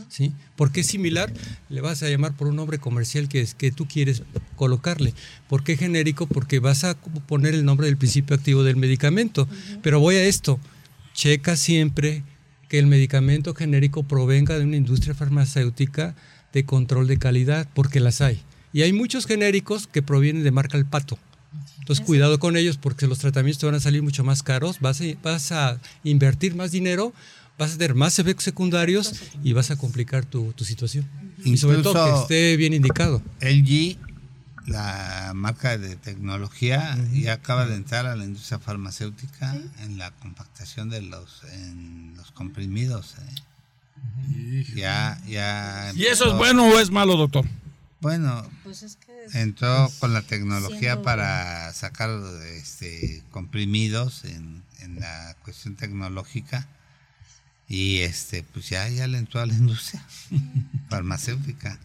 ¿sí? ¿Por qué similar? Le vas a llamar por un nombre comercial que, es, que tú quieres colocarle. ¿Por qué genérico? Porque vas a poner el nombre del principio activo del medicamento. Pero voy a esto, checa siempre que el medicamento genérico provenga de una industria farmacéutica de control de calidad, porque las hay. Y hay muchos genéricos que provienen de marca El Pato. Entonces, cuidado con ellos porque los tratamientos te van a salir mucho más caros, vas a, vas a invertir más dinero, vas a tener más efectos secundarios y vas a complicar tu, tu situación. y sobre todo que Incluso- esté bien indicado. LG, la marca de tecnología, ya acaba de entrar a la industria farmacéutica en la compactación de los, en los comprimidos. ¿eh? Ya, ya. ¿Y eso es bueno o es malo, doctor? Bueno, Pues es que entró con la tecnología siendo- para sacar este comprimidos en, en la cuestión tecnológica y este pues ya ya le entró a la industria farmacéutica.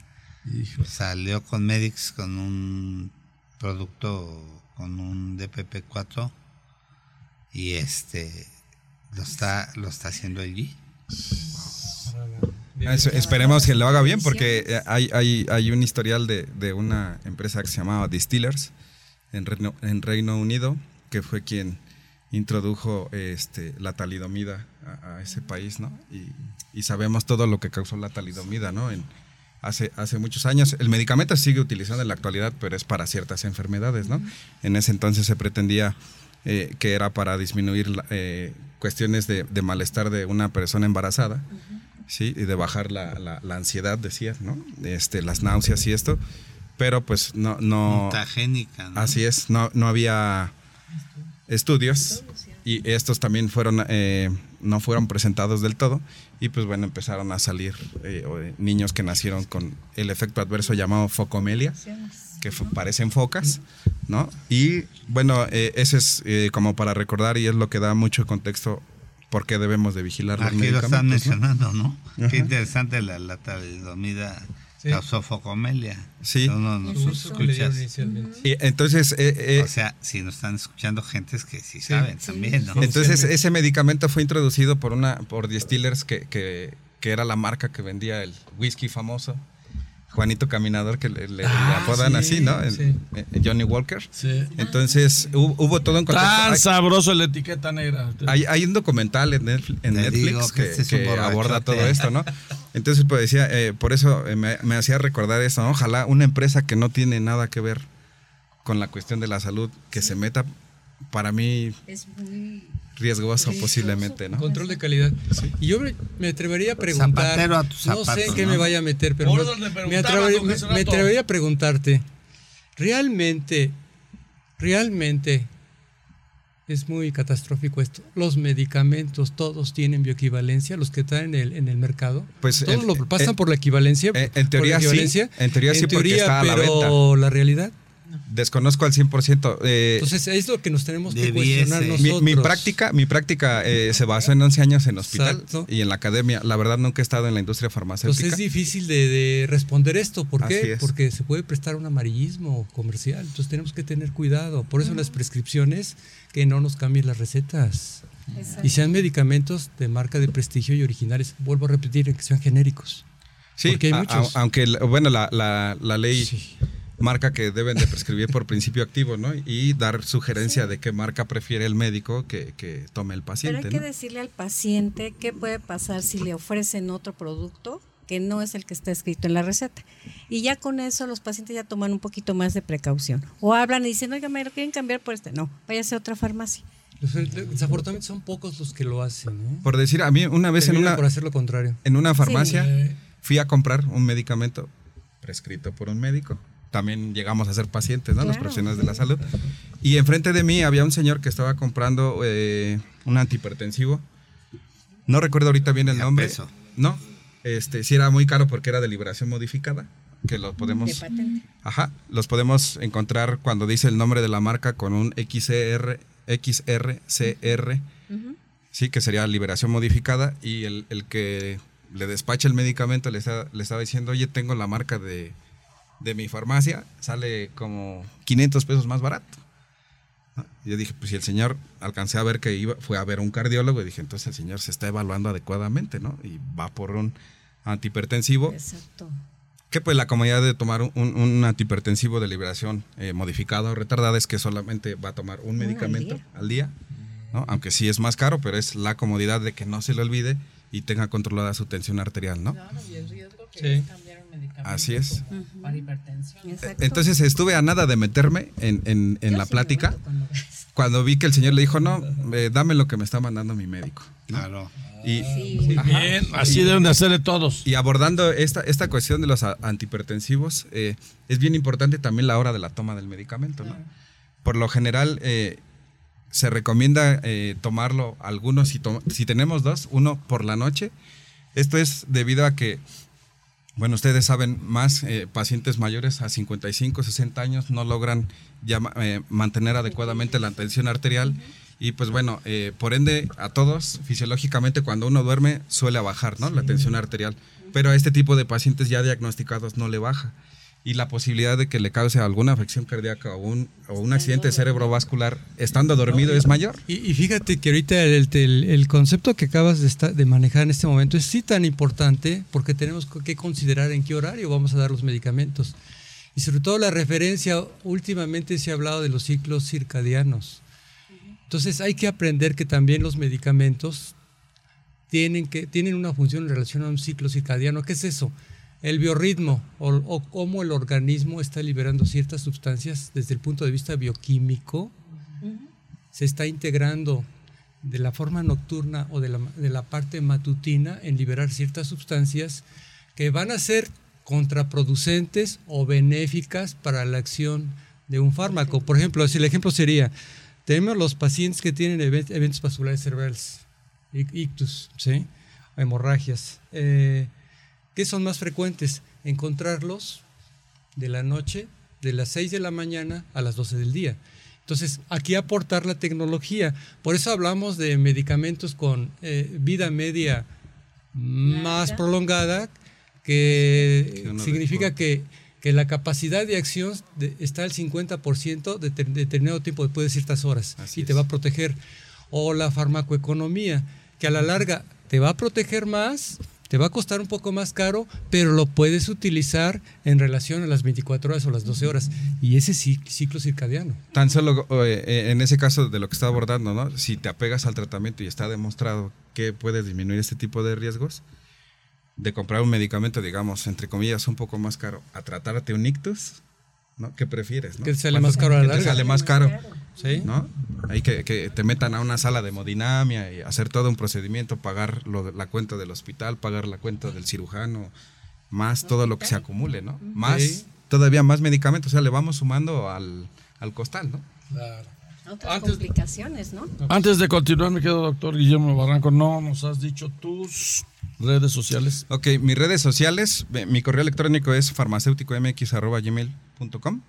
Salió con Medix con un producto con un DPP4 y este lo está lo está haciendo allí Es- esperemos que lo haga bien porque eh, hay, hay, hay un historial de, de una empresa que se llamaba Distillers en Reino, en Reino Unido que fue quien introdujo este, la talidomida a, a ese país, ¿no? Y, y sabemos todo lo que causó la talidomida, ¿no? En, hace, hace muchos años. El medicamento se sigue utilizando en la actualidad, pero es para ciertas enfermedades, ¿no? En ese entonces se pretendía eh, que era para disminuir eh, cuestiones de, de malestar de una persona embarazada, ¿sí? Y de bajar la, la- la ansiedad, decía, ¿no? Este, las náuseas y esto, pero pues no... no mutagénica ¿no? Así es, no, no había estudios y estos también fueron eh, no fueron presentados del todo y pues bueno empezaron a salir eh, eh, niños que nacieron con el efecto adverso llamado focomelia que parecen focas no y bueno eh, ese es eh, como para recordar y es lo que da mucho contexto por qué debemos de vigilar los Aquí lo están mencionando, ¿no? Qué interesante la, la talidomida Sí. causó focomelia. Sí. Uno nos. Y entonces eh, eh, O sea, si nos están escuchando gentes que sí saben también, ¿no? Entonces ese medicamento fue introducido por una por Distillers que, que, que era la marca que vendía el whisky famoso. Juanito Caminador, que le, le- le apodan sí, así, ¿no? El- sí. eh, Johnny Walker. Sí. Entonces hubo, hubo todo un contexto. Tan Hay, sabroso la etiqueta negra. hay- hay un documental en, Netflix- en Netflix que aborda todo esto, ¿no? Entonces, pues decía, eh, por eso eh, me, me hacía recordar eso, ¿no? Ojalá una empresa que no tiene nada que ver con la cuestión de la salud, que se meta, para mí, es muy riesgoso Riesgoso. posiblemente, ¿no? Control de calidad. Y yo me, atrevería a preguntar. Zapatero a tus no sé en qué ¿no? me vaya a meter, pero Por me, me me- atrevería a preguntarte. ¿Realmente, realmente es muy catastrófico esto. Los medicamentos todos tienen bioequivalencia, los que están en el, en el mercado. Pues, todos en- lo pasan en- por la equivalencia. en- en por teoría sí, en teoría sí, porque está a la pero la realidad. Desconozco al 100%. eh, Entonces es lo que nos tenemos que Debiese. cuestionar mi, nosotros. mi práctica, mi práctica eh, se basó en 11 años en hospital Exacto. y en la academia. La verdad nunca he estado en la industria Entonces farmacéutica. es difícil de, de responder esto. ¿Por qué? es. Porque se puede prestar un amarillismo comercial. Entonces tenemos que tener cuidado. Por eso las prescripciones que no nos cambien las recetas. Y sean medicamentos de marca de prestigio y originales. Vuelvo a repetir, que sean genéricos. Sí, Porque hay a- muchos. a- aunque bueno, la, la- la ley Sí. Marca que deben de prescribir por principio activo, ¿no? Y dar sugerencia de qué marca prefiere el médico que, que tome el Pero paciente. hay que decirle al paciente qué puede pasar si le ofrecen otro producto que no es el que está escrito en la receta. Y ya con eso los pacientes ya toman un poquito más de precaución. O hablan y dicen, oiga, me lo quieren cambiar por este. No, váyase a otra farmacia. Desafortunadamente son pocos los que lo hacen. ¿eh? Por decir, a mí una vez en una, por hacer lo contrario. en una farmacia Sí. fui a comprar un medicamento prescrito por un médico. También llegamos a ser pacientes, ¿no? Los Claro. profesionales de la salud. Y enfrente de mí había un señor que estaba comprando eh, un antihipertensivo. No recuerdo ahorita bien el De nombre. peso. No, este sí era muy caro porque era de liberación modificada, que lo De podemos patente. Ajá, los podemos encontrar cuando dice el nombre de la marca con un XR, XRCR, sí, que sería liberación modificada, y el, el que le despacha el medicamento le, está- le estaba diciendo, oye, tengo la marca de, de mi farmacia, sale como 500 pesos más barato. ¿No? Yo dije, pues si el señor alcancé a ver que iba, fue a ver un cardiólogo, y dije, entonces el señor se está evaluando adecuadamente, ¿no? Y va por un antihipertensivo Exacto. que pues la comodidad de tomar un, un- un antihipertensivo de liberación eh, modificada o retardada es que solamente va a tomar un al medicamento día. al día, ¿no? aunque sí es más caro, pero es la comodidad de que no se le olvide y tenga controlada su tensión arterial, ¿no? Claro, y el riesgo que Sí. es cambiar un medicamento Así es. como para hipertensión. Exacto. Entonces estuve a nada de meterme en, en- la plática cuando vi que el señor le dijo, no, eh, dame lo que me está mandando mi médico. Claro. Y, Sí. Ajá. Bien, así deben de hacerle todos. Y abordando esta, esta cuestión de los antihipertensivos, eh, es bien importante también la hora de la toma del medicamento. ¿no? Por lo general, eh, se recomienda eh, tomarlo algunos, si, to- si tenemos dos, uno por la noche. Esto es debido a que, bueno, ustedes saben más, eh, pacientes mayores a 55, 60 años no logran ya eh, mantener adecuadamente la tensión arterial. Y pues bueno, eh, por ende, a todos, fisiológicamente, cuando uno duerme, suele bajar, ¿no? La tensión arterial. Pero a este tipo de pacientes ya diagnosticados no le baja. Y la posibilidad de que le cause alguna afección cardíaca o un, o un accidente cerebrovascular estando dormido es mayor. Y, y fíjate que ahorita el, el- el concepto que acabas de, esta- de manejar en este momento es sí tan importante porque tenemos que considerar en qué horario vamos a dar los medicamentos. Y sobre todo la referencia, últimamente se ha hablado de los ciclos circadianos. Entonces hay que aprender que también los medicamentos tienen, que, tienen una función en relación a un ciclo circadiano. ¿Qué es eso? El biorritmo o, o cómo el organismo está liberando ciertas sustancias desde el punto de vista bioquímico se está integrando de la forma nocturna o de la, de la parte matutina en liberar ciertas sustancias que van a ser contraproducentes o benéficas para la acción de un fármaco. Por ejemplo, si el ejemplo sería, tenemos los pacientes que tienen even- eventos vasculares cerebrales, ic- ictus, ¿sí? hemorragias. Eh, ¿Qué son más frecuentes? Encontrarlos de la noche, de las 6 de la mañana a las 12 del día. Entonces, aquí aportar la tecnología. Por eso hablamos de medicamentos con eh, vida media más prolongada, que significa de- que, que la capacidad de acción de- está al 50% de ter- determinado tiempo, después de ciertas horas, Así y te es. va a proteger. O la farmacoeconomía, que a la larga te va a proteger más, te va a costar un poco más caro, pero lo puedes utilizar en relación a las 24 horas o las 12 horas. Y ese cic- ciclo circadiano. Tan solo eh, en ese caso de lo que está abordando, ¿no? Si te apegas al tratamiento y está demostrado que puedes disminuir este tipo de riesgos, de comprar un medicamento, digamos, entre comillas, un poco más caro, a tratarte un ictus, ¿no? ¿Qué prefieres? ¿no? Que te sale ¿Cuánto- más caro a la que te larga. sale más caro, ¿sí? ¿no? Hay que, que te metan a una sala de hemodinamia y hacer todo un procedimiento, pagar lo de- la cuenta del hospital, pagar la cuenta del cirujano, más todo lo que se acumule, ¿no? Más, Sí. todavía más medicamentos, o sea, le vamos sumando al, al costal, ¿no? Claro. Otras Antes- complicaciones, ¿no? Antes de continuar, mi querido doctor Guillermo Barranco, no nos has dicho tus redes sociales. Ok, mis redes sociales, mi correo electrónico es farmacéuticomx.gmail.com.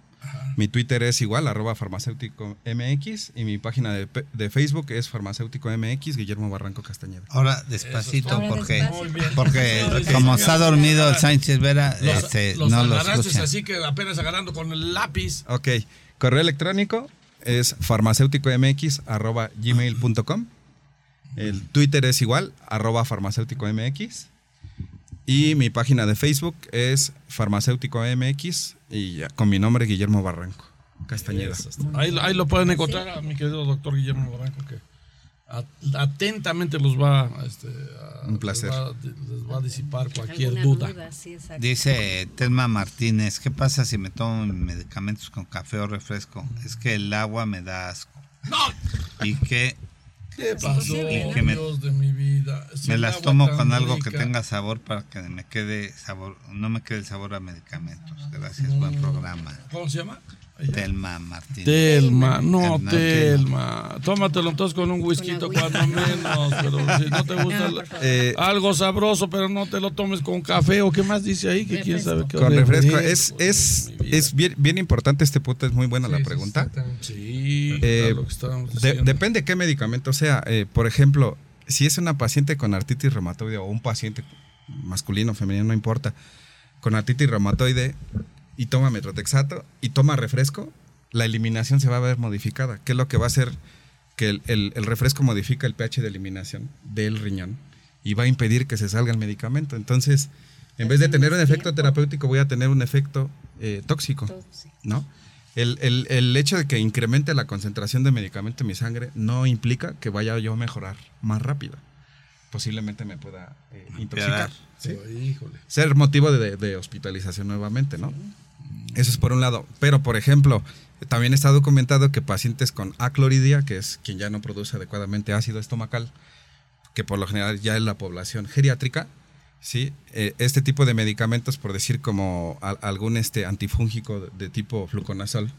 Mi Twitter es igual, arroba farmacéuticomx. Y mi página de, de Facebook es farmacéuticomx, Guillermo Barranco Castañeda. Ahora despacito, porque, porque bien. como está dormido el Sánchez Vera, Los, este, los no lo agarraste escucha. así que apenas agarrando con el lápiz. Ok, correo electrónico es farmacéuticomx.gmail.com. El Twitter es igual, arroba farmacéuticomx. Y mi página de Facebook es farmacéutico MX y ya, con mi nombre Guillermo Barranco Castañeda. Ahí, ahí lo pueden encontrar a mi querido doctor Guillermo Barranco, que at- atentamente los va, este, a- Un placer. Les va, les va a disipar cualquier duda. sí. Dice Telma Martínez, ¿qué pasa si me tomo medicamentos con café o refresco? Es que el agua me da asco. ¡No! Y que ¿Qué pasó? Y que me- Dios de mi vida. Si me el las tomo con algo que tenga sabor para que me quede sabor, no me quede el sabor a medicamentos. Gracias, buen programa. ¿Cómo se llama? Telma Martínez. Telma, no, Telma. Telma. Tómatelo entonces con un whisky cuando menos. Pero si no te gusta No. Eh, algo sabroso, pero no te lo tomes con café o qué más dice ahí, que quién sabe qué. con refresco. Es, es, es bien, bien importante este punto, es muy buena la pregunta. Sí, Eh, claro, De- depende qué medicamento sea. Eh, por ejemplo, si es una paciente con artritis reumatoide o un paciente masculino, femenino, no importa, con artritis reumatoide y toma metrotexato y toma refresco, la eliminación se va a ver modificada. ¿Qué es lo que va a hacer? Que el, el- el refresco modifica el pH de eliminación del riñón y va a impedir que se salga el medicamento. Entonces, en vez de tener un efecto terapéutico, voy a tener un efecto eh, tóxico. Tóxico. ¿no? El, el- el hecho de que incremente la concentración de medicamento en mi sangre no implica que vaya yo a mejorar más rápido. Posiblemente me pueda eh, intoxicar. ¿sí? Híjole. Ser motivo de, de hospitalización nuevamente, ¿no? Eso es por un lado. Pero, por ejemplo, también está documentado que pacientes con acloridia, que es quien ya no produce adecuadamente ácido estomacal, que por lo general ya es la población geriátrica, ¿sí? Eh, este tipo de medicamentos, por decir como a- algún este antifúngico de, de tipo fluconazol,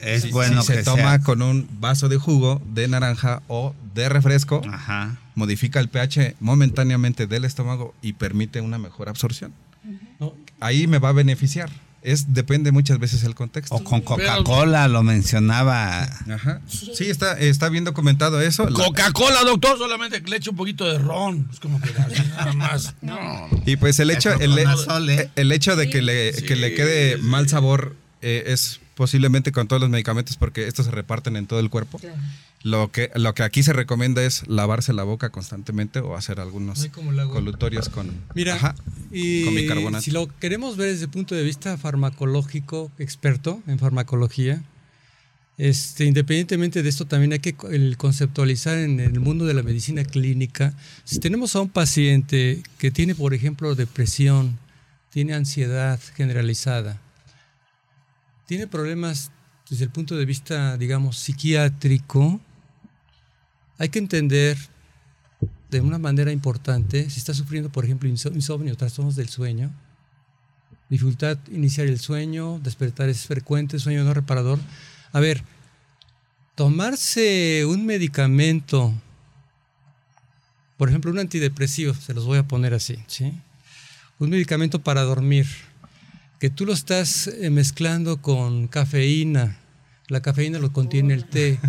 Es si- bueno si se que toma sea. con un vaso de jugo de naranja o de refresco, Ajá. Modifica el pH momentáneamente del estómago y permite una mejor absorción. No, Ahí me va a beneficiar. Es depende muchas veces el contexto. O con Coca-Cola, lo mencionaba. Ajá. Sí, está, está bien documentado eso. La- Coca-Cola, doctor, solamente le eche un poquito de ron. Es como que nada más. No. y pues el hecho, el, ¿eh? el hecho de que le, Sí, que le quede sí. mal sabor eh, es posiblemente con todos los medicamentos porque estos se reparten en todo el cuerpo. Claro. Lo que, lo que aquí se recomienda es lavarse la boca constantemente o hacer algunos colutorios con, Mira, ajá, y con bicarbonato. si lo queremos ver desde el punto de vista farmacológico, experto en farmacología, este, independientemente de esto, también hay que el conceptualizar en el mundo de la medicina clínica. Si tenemos a un paciente que tiene, por ejemplo, depresión, tiene ansiedad generalizada, tiene problemas desde el punto de vista, digamos, psiquiátrico, hay que entender de una manera importante, si está sufriendo, por ejemplo, inso- insomnio, trastornos del sueño, dificultad iniciar el sueño, despertar es frecuente, sueño no reparador. A ver, tomarse un medicamento, por ejemplo, un antidepresivo, se los voy a poner así, ¿sí? Un medicamento para dormir, que tú lo estás eh, mezclando con cafeína, la cafeína lo contiene el té,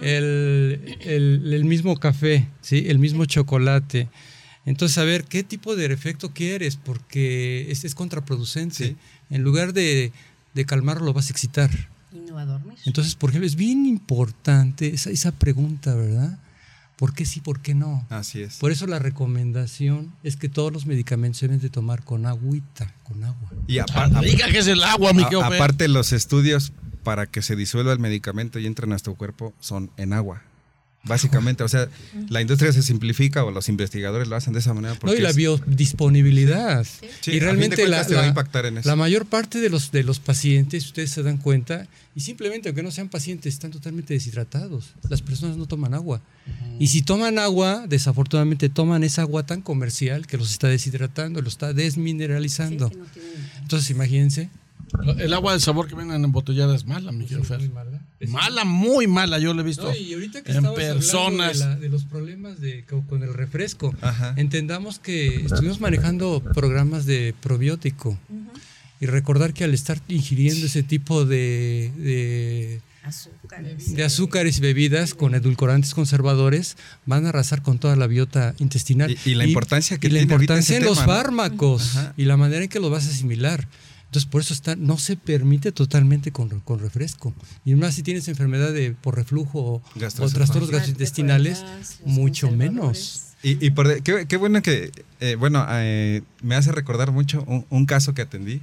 el, el- el mismo café, ¿sí? el mismo chocolate. Entonces, a ver, ¿qué tipo de efecto quieres? Porque este es contraproducente. Sí. En lugar de, de calmarlo, lo vas a excitar. Y no va a dormir. Entonces, por ejemplo, es bien importante esa, esa pregunta, ¿verdad? ¿Por qué sí, por qué no? Así es. Por eso la recomendación es que todos los medicamentos se deben de tomar con agüita, con agua. Y apar- Diga que es el agua, mi aparte, los estudios para que se disuelva el medicamento y entre a nuestro cuerpo son en agua. Básicamente, o sea, la industria se simplifica o los investigadores lo hacen de esa manera No, y la es- biodisponibilidad. Sí, a y de realmente la, te va a la- impactar en eso. la mayor parte de los, de los pacientes, ustedes se dan cuenta, y simplemente aunque no sean pacientes, están totalmente deshidratados. Las personas no toman agua. Y si toman agua, desafortunadamente toman esa agua tan comercial que los está deshidratando, los está Sí, desmineralizando. que no tiene- Entonces, imagínense. El agua del sabor que vienen embotellada es mala, mi querido Fer. Muy mal, Mala, muy mala, yo lo he visto No, y ahorita que en personas. de, la- de los problemas de, co- con el refresco, Ajá. entendamos que estuvimos manejando programas de probiótico y recordar que al estar ingiriendo ese tipo de, de, Azúcares. de azúcares y bebidas con edulcorantes conservadores van a arrasar con toda la biota intestinal. Y- y la importancia que y la tiene importancia en los fármacos Ajá. y la manera en que lo vas a asimilar. Entonces, por eso está, no se permite totalmente con, con refresco. Y más si tienes enfermedad de, por reflujo o, trastornos gastrointestinales, mucho menos. Y, y por de- qué, qué bueno que, eh, bueno, eh, me hace recordar mucho un, un caso que atendí,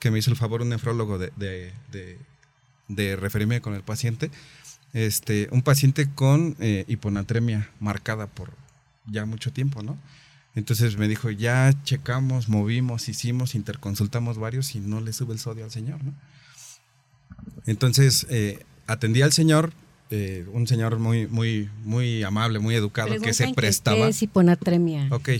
que me hizo el favor un nefrólogo de, de, de- de referirme con el paciente. Este, un paciente con eh, hiponatremia marcada por ya mucho tiempo, ¿no? Entonces me dijo, ya checamos, movimos, hicimos, interconsultamos varios y no le sube el sodio al señor, ¿no? Entonces eh, atendí al señor, eh, un señor muy, muy, muy amable, muy educado, que se prestaba. ¿Qué es hiponatremia? Ok.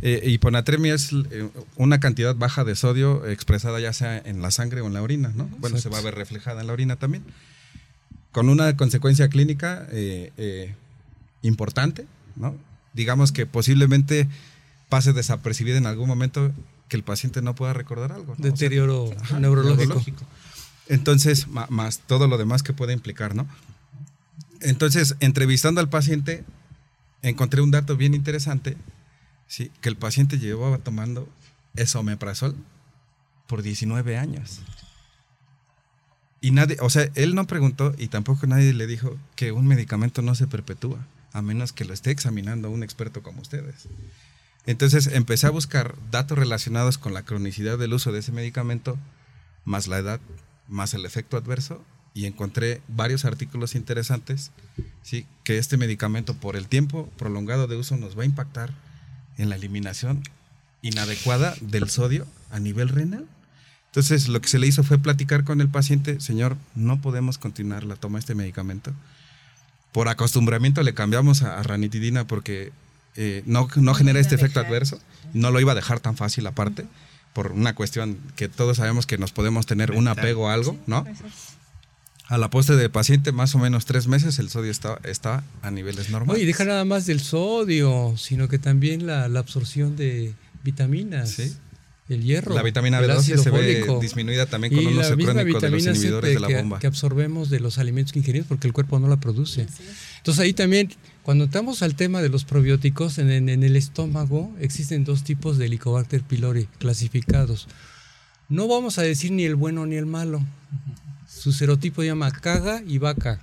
Eh, hiponatremia es eh, una cantidad baja de sodio expresada ya sea en la sangre o en la orina, ¿no? Bueno, se va a ver reflejada en la orina también. Con una consecuencia clínica eh, eh, importante, ¿no? Digamos que posiblemente pase desapercibida en algún momento que el paciente no pueda recordar algo. ¿no? O sea, Deterioro Ajá, neurológico. Entonces, más todo lo demás que puede implicar, ¿no? Entonces, entrevistando al paciente, encontré un dato bien interesante, ¿sí? que el paciente llevaba tomando esomeprazol por 19 años. Y nadie, o sea, él no preguntó y tampoco nadie le dijo que un medicamento no se perpetúa, a menos que lo esté examinando un experto como ustedes. Entonces empecé a buscar datos relacionados con la cronicidad del uso de ese medicamento, más la edad, más el efecto adverso, y encontré varios artículos interesantes, ¿sí? que este medicamento por el tiempo prolongado de uso nos va a impactar en la eliminación inadecuada del sodio a nivel renal. Entonces lo que se le hizo fue platicar con el paciente, señor, no podemos continuar la toma de este medicamento. Por acostumbramiento le cambiamos a, a ranitidina porque eh, no, no genera este efecto adverso, no lo iba a dejar tan fácil aparte, por una cuestión que todos sabemos que nos podemos tener un apego a algo, ¿no? A la postre del paciente, más o menos tres meses, el sodio está, está a niveles normales. Oye, deja nada más del sodio, sino que también la, la absorción de vitaminas. Sí. El hierro. La vitamina el B12 ácido se ve disminuida también con y un uso crónico de los C inhibidores de la bomba. que absorbemos de los alimentos que ingerimos porque el cuerpo no la produce. Entonces ahí también, cuando estamos al tema de los probióticos, en, en- en el estómago existen dos tipos de Helicobacter pylori clasificados. No vamos a decir ni el bueno ni el malo. Su serotipo se llama caga y vaca.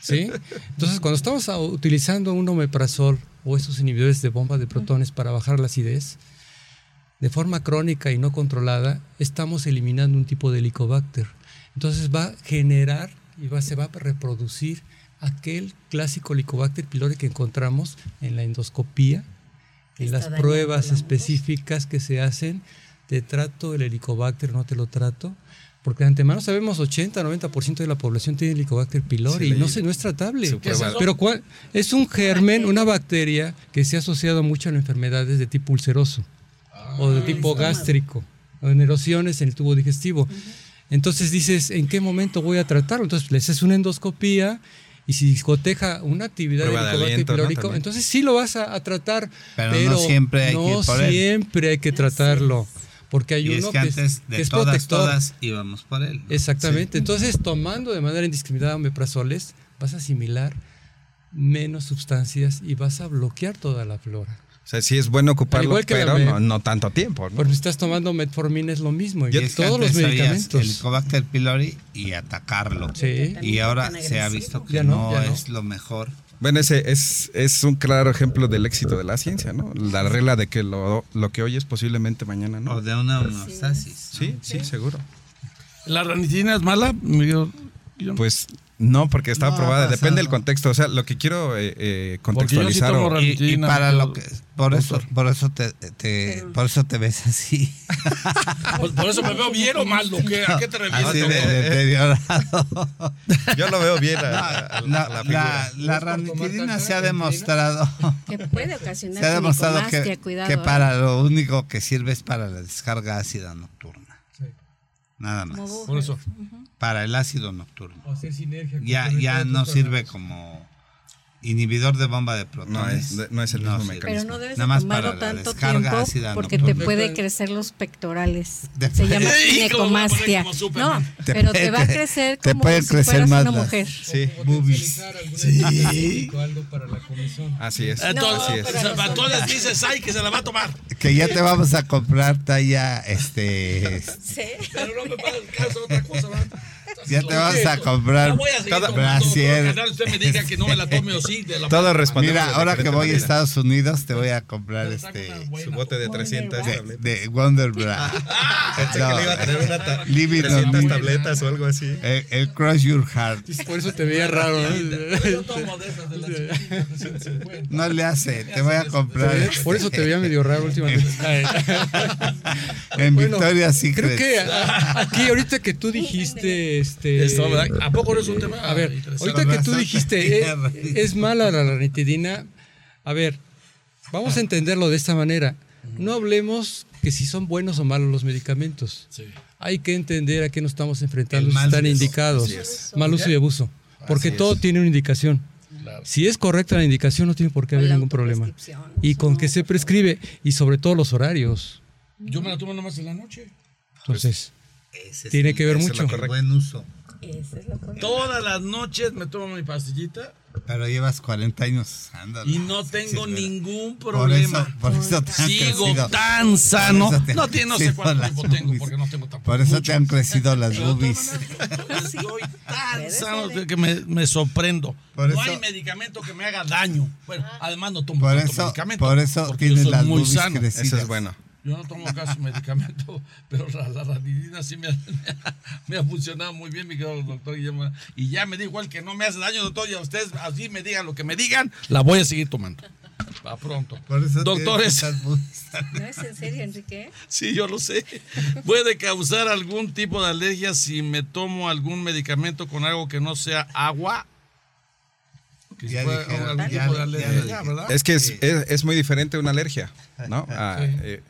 ¿Sí? Entonces, cuando estamos utilizando un omeprazol o esos inhibidores de bomba de protones para bajar la acidez, de forma crónica y no controlada, estamos eliminando un tipo de helicobacter. Entonces va a generar y va, se va a reproducir aquel clásico helicobacter pylori que encontramos en la endoscopía, en las pruebas específicas que se hacen. Te trato el helicobacter, no te lo trato. Porque de antemano sabemos 80-90% de la población tiene helicobacter pylori Sí, y no, se, no es tratable. Pero ¿cuál? es un germen, una bacteria que se ha asociado mucho a enfermedades de tipo ulceroso o de tipo gástrico o en erosiones en el tubo digestivo. Entonces dices, ¿en qué momento voy a tratarlo? Entonces le haces una endoscopía y si coteja una actividad Prueba de de aliento, ¿no? entonces sí lo vas a, a tratar, Pero pero, no siempre hay que no ir por él. siempre hay que tratarlo, porque hay Y es uno que que es, antes que de es todas, protector. todas íbamos por él. ¿no? Exactamente. Entonces, tomando de manera indiscriminada omeprazoles, vas a asimilar menos sustancias y vas a bloquear toda la flora. O sea, sí es bueno ocuparlo, igual que la pero no, no tanto tiempo. ¿no? Porque si estás tomando metformina es lo mismo. Y, es todos los medicamentos. Helicobacter pylori y atacarlo. Sí. Y ahora se ha visto que Ya no, no, ya no. es lo mejor. Bueno, ese es, es un claro ejemplo del éxito de la ciencia, ¿no? La regla de que lo, lo que hoy es posiblemente mañana, O ¿no? de una homeostasis. ¿no? Sí, sí, seguro. ¿La ranitidina es mala? Pues no, porque está No, aprobada. Depende del contexto. O sea, lo que quiero eh, eh, Porque yo sí contextualizar. tomo Y, y para lo que por eso por eso te, te- por eso te ves así Por, por eso me veo bien o mal, ¿o qué? ¿A qué te refieres? así de deteriorado yo lo veo bien a, a- a la, la la, la ranitidina se ha demostrado Que puede ocasionar se ha demostrado que, cuidado, que ¿eh? para lo único que sirve es para la descarga ácida nocturna nada más. Eso. Para el ácido nocturno. O hacer sinergia. Ya, ya no sirve como inhibidor de bomba de protones. No es- no es el mismo sirve. mecanismo. Pero no debes Nada más tomarlo para tanto descarga tiempo ácida porque te puede crecer los pectorales. De- Se llama Ey, ¿cómo va a poner ginecomastia. No, pero te va a puede- crecer te como pueden si crecer fueras más una las- mujer. Sí, Boobies. Algo para la comezón. así es. Entonces, así es. pero- o sea, entonces dices, ay, que se la va a tomar. Que ya te vamos a comprar talla, este, Pero no me pasa el caso, otra cosa, ¿verdad? Ya te vamos a comprar No voy a seguir tomando, brasier. doctor, canal, usted me diga que no me la tome o sí. De la Todo respondemos Mira, ahora que voy a. Estados Unidos te voy a comprar este. Su bote de 300 de, tabletas. de Wonder Bra. Pensé que le iba a traer una ta- Living on 300 me. tabletas o algo así. El, el Crush Your Heart. Por eso te veía raro. ¿no? Yo tomo de esas de las chiquitas de 150. No le hace, te voy a comprar Por eso te veía medio raro últimamente. en Bueno, Victoria Secret. Creo que aquí ahorita que tú dijiste, este. ¿A poco no es un tema? a ver, ahorita que tú dijiste eh, es mala la ranitidina, a ver, vamos a entenderlo de esta manera. No hablemos que si son buenos o malos los medicamentos. Sí. Hay que entender a qué nos estamos enfrentando, si están indicados, es. mal uso y abuso, porque todo tiene una indicación. Claro. Si es correcta la indicación, no tiene por qué haber ningún problema. Y con no qué se prescribe, y sobre todo los horarios. Yo me la tomo nomás en la noche. Entonces, Ese es tiene el- que ver es mucho. lo correcto. buen uso. Es. Todas las noches me tomo mi pastillita Pero llevas 40 años andando. y no tengo Sí, es ningún Por problema. eso, por eso te han Sigo crecido. tan sano. por eso te No, han tiene, no sé crecido cuánto las tiempo tengo boobies. porque no tengo tampoco. Por eso mucho. te han crecido las boobies. Estoy tan sano ¿eh? que me, me sorprendo. Por no eso- hay medicamento que me haga daño. Bueno, además no tomo Por tanto eso, medicamento. por eso tienes las muy boobies sano. crecidas. Eso es bueno. Yo no tomo casi medicamento, pero la, la ranitidina sí me ha, me, funcionado muy bien, mi querido doctor Guillermo. Y ya me da igual que no me hace daño, doctor, y a ustedes así me digan lo que me digan, la voy a seguir tomando. Va pronto. Doctores. ¿No es en serio, Enrique? sí, yo lo sé. Puede causar algún tipo de alergia si me tomo algún medicamento con algo que no sea agua. Que si Ya fuera dijeron, algún ya- tipo de ya alergia, dijeron. ¿verdad? Es que es, es muy diferente una alergia, ¿no? Ah, eh,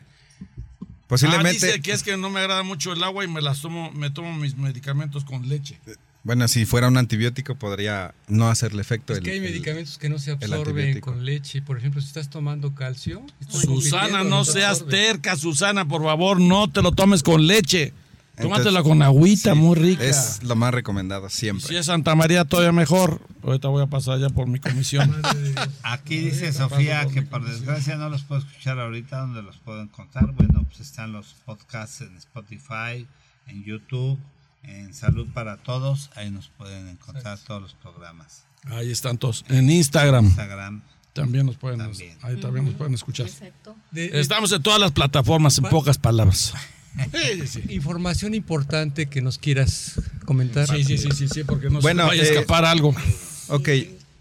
Ah, posiblemente, dice que es que no me agrada mucho el agua y me las tomo, me tomo mis medicamentos con leche. bueno, si fuera un antibiótico podría no hacerle efecto. Es el- que hay el- medicamentos que no se absorben con leche. Por ejemplo, si estás tomando calcio. estás Susana, no se seas absorbe. terca, Susana, por favor, no te lo tomes con leche. Entonces, Tómatela con agüita, sí, muy rica. Es lo más recomendado Y siempre. si es Santa María, todavía mejor. Ahorita voy a pasar ya por mi comisión. Aquí dice Sofía que por desgracia no los puedo escuchar ahorita. ¿Dónde los puedo encontrar? Bueno, pues están los podcasts en Spotify, en YouTube, en Salud para Todos. Ahí nos pueden encontrar todos los programas. Ahí están todos. En Instagram Instagram. también nos pueden, También. ahí también nos pueden escuchar. Exacto. Estamos en todas las plataformas, en pocas palabras. Sí, sí, sí. Información importante que nos quieras comentar. Sí, sí, sí, sí, sí, porque no Bueno, se vaya a eh, escapar algo. Ok,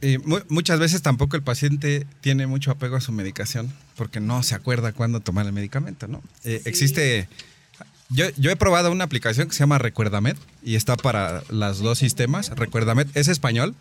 y mu- muchas veces tampoco el paciente tiene mucho apego a su medicación porque no se acuerda cuándo tomar el medicamento, ¿no? Eh, Existe, yo, yo he probado una aplicación que se llama Recuerdamed y está para los dos sistemas. Recuerdamed es español,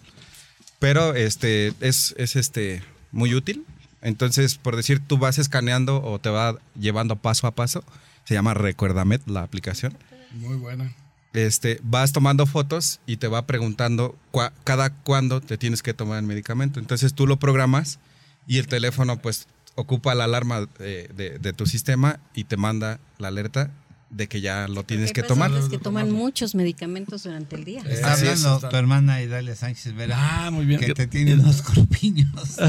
pero este es, es este muy útil. Entonces, por decir, tú vas escaneando o te va llevando paso a paso. Se llama Recuerdamed la aplicación Muy buena. este, vas tomando fotos y te va preguntando cua- cada cuándo te tienes que tomar el medicamento. Entonces tú lo programas y el teléfono pues ocupa la alarma de, de- de tu sistema y te manda la alerta de que ya lo tienes que tomar. que toman muchos medicamentos durante el día. Está Así es, hablando está. tu hermana Idalia Sánchez Vera. Ah, muy bien. Que te tiene unos corpiños.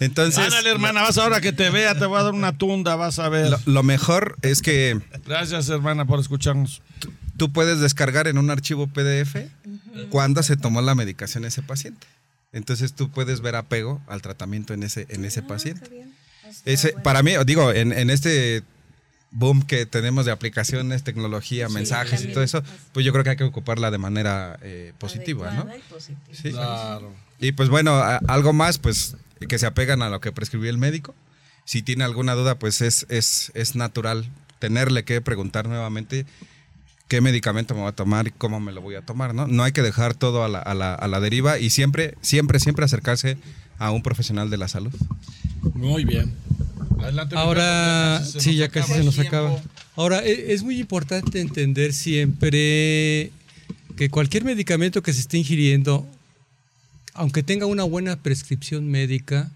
Entonces, Ándale, hermana, vas ahora que te vea, te voy a dar una tunda, vas a ver. lo, lo mejor es que Gracias, hermana, por escucharnos. tú puedes descargar en un archivo PDF cuándo se tomó la medicación ese paciente. Entonces tú puedes ver apego al tratamiento en ese, en ese paciente. Ese, para mí, digo, en, en este boom que tenemos de aplicaciones, tecnología, mensajes y todo eso, pues yo creo que hay que ocuparla de manera eh, positiva, ¿no? Adecuada y positiva. Sí. Claro. Y pues bueno, a- algo más, pues que se apegan a lo que prescribió el médico. Si tiene alguna duda, pues es, es, es natural tenerle que preguntar nuevamente qué medicamento me voy a tomar y cómo me lo voy a tomar, ¿no? No hay que dejar todo a la, a la, a la deriva y siempre, siempre, siempre acercarse a un profesional de la salud. Muy bien. Adelante. Ahora, Ricardo, ya casi se sí, nos ya casi acaba se nos acaba. Ahora, e- es muy importante entender siempre que cualquier medicamento que se esté ingiriendo, aunque tenga una buena prescripción médica,